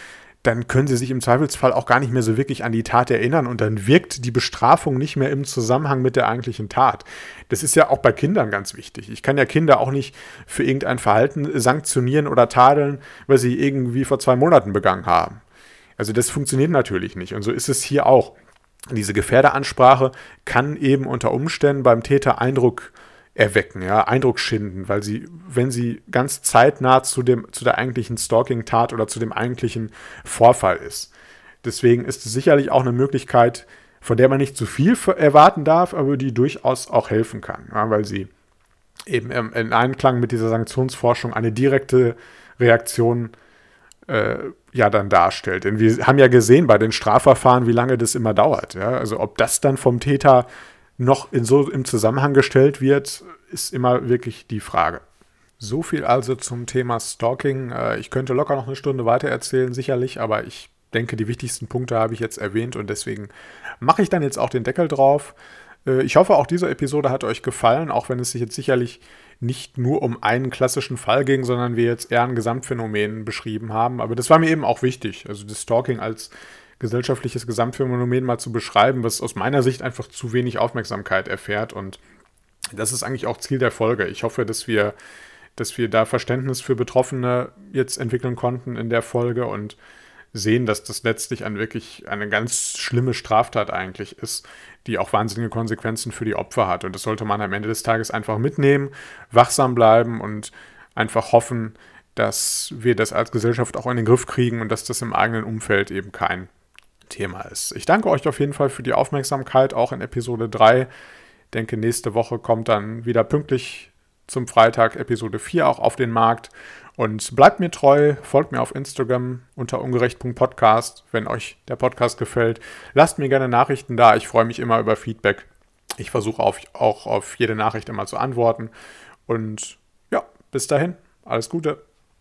dann können sie sich im Zweifelsfall auch gar nicht mehr so wirklich an die Tat erinnern und dann wirkt die Bestrafung nicht mehr im Zusammenhang mit der eigentlichen Tat. Das ist ja auch bei Kindern ganz wichtig. Ich kann ja Kinder auch nicht für irgendein Verhalten sanktionieren oder tadeln, weil sie irgendwie vor zwei Monaten begangen haben. Also das funktioniert natürlich nicht. Und so ist es hier auch. Diese Gefährderansprache kann eben unter Umständen beim Täter Eindruck erwecken, ja, Eindruck schinden, weil sie, wenn sie ganz zeitnah zu, dem, zu der eigentlichen Stalking-Tat oder zu dem eigentlichen Vorfall ist. Deswegen ist es sicherlich auch eine Möglichkeit, von der man nicht zu viel erwarten darf, aber die durchaus auch helfen kann, ja, weil sie eben in Einklang mit dieser Sanktionsforschung eine direkte Reaktion äh, ja dann darstellt. Denn wir haben ja gesehen bei den Strafverfahren, wie lange das immer dauert. Ja? Also ob das dann vom Täter noch in so im Zusammenhang gestellt wird, ist immer wirklich die Frage. So viel also zum Thema Stalking. Äh, ich könnte locker noch eine Stunde weiter erzählen, sicherlich, aber ich denke, die wichtigsten Punkte habe ich jetzt erwähnt und deswegen mache ich dann jetzt auch den Deckel drauf. Äh, ich hoffe, auch diese Episode hat euch gefallen, auch wenn es sich jetzt sicherlich nicht nur um einen klassischen Fall ging, sondern wir jetzt eher ein Gesamtphänomen beschrieben haben. Aber das war mir eben auch wichtig, also das Stalking als gesellschaftliches Gesamtphänomen mal zu beschreiben, was aus meiner Sicht einfach zu wenig Aufmerksamkeit erfährt. Und das ist eigentlich auch Ziel der Folge. Ich hoffe, dass wir, dass wir da Verständnis für Betroffene jetzt entwickeln konnten in der Folge und sehen, dass das letztlich ein wirklich eine ganz schlimme Straftat eigentlich ist, die auch wahnsinnige Konsequenzen für die Opfer hat. Und das sollte man am Ende des Tages einfach mitnehmen, wachsam bleiben und einfach hoffen, dass wir das als Gesellschaft auch in den Griff kriegen und dass das im eigenen Umfeld eben kein Thema ist. Ich danke euch auf jeden Fall für die Aufmerksamkeit, auch in Episode 3. Ich denke, nächste Woche kommt dann wieder pünktlich zum Freitag Episode 4 auch auf den Markt. Und bleibt mir treu, folgt mir auf Instagram unter ungerecht.podcast, wenn euch der Podcast gefällt. Lasst mir gerne Nachrichten da, ich freue mich immer über Feedback. Ich versuche auch auf jede Nachricht immer zu antworten. Und ja, bis dahin, alles Gute.